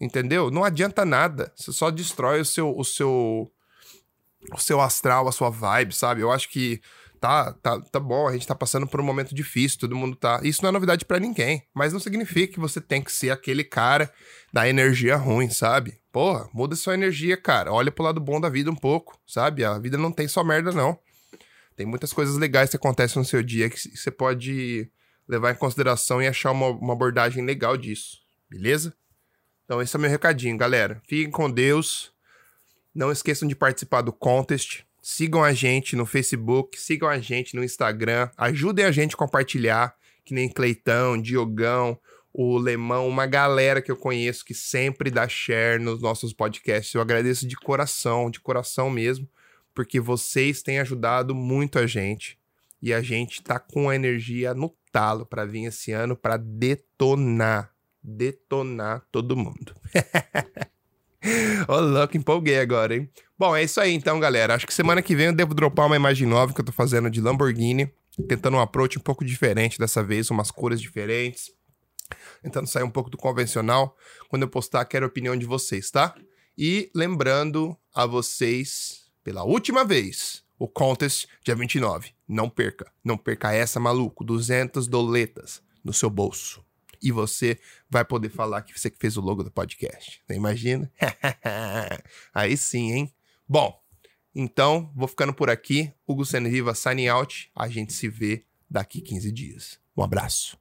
A: Entendeu? Não adianta nada. Você só destrói o seu, o seu, o seu astral, a sua vibe, sabe? Eu acho que tá, tá, tá bom, a gente tá passando por um momento difícil, todo mundo tá. Isso não é novidade para ninguém, mas não significa que você tem que ser aquele cara da energia ruim, sabe? Porra, muda sua energia, cara. Olha pro lado bom da vida um pouco, sabe? A vida não tem só merda, não. Tem muitas coisas legais que acontecem no seu dia que você pode levar em consideração e achar uma, uma abordagem legal disso, beleza? Então esse é meu recadinho, galera. Fiquem com Deus. Não esqueçam de participar do contest. Sigam a gente no Facebook, sigam a gente no Instagram, ajudem a gente a compartilhar, que nem Cleitão, Diogão, o Lemão, uma galera que eu conheço que sempre dá share nos nossos podcasts. Eu agradeço de coração, de coração mesmo, porque vocês têm ajudado muito a gente e a gente tá com a energia no talo para vir esse ano para detonar, detonar todo mundo. <laughs> Ô, louco, empolguei agora, hein? Bom, é isso aí então, galera. Acho que semana que vem eu devo dropar uma imagem nova que eu tô fazendo de Lamborghini. Tentando um approach um pouco diferente dessa vez, umas cores diferentes. Tentando sair um pouco do convencional. Quando eu postar, quero a opinião de vocês, tá? E lembrando a vocês, pela última vez, o contest dia 29. Não perca. Não perca essa, maluco. 200 doletas no seu bolso e você vai poder falar que você que fez o logo do podcast. Você imagina? <laughs> Aí sim, hein? Bom, então vou ficando por aqui. Hugo Senriva, signing out. A gente se vê daqui 15 dias. Um abraço.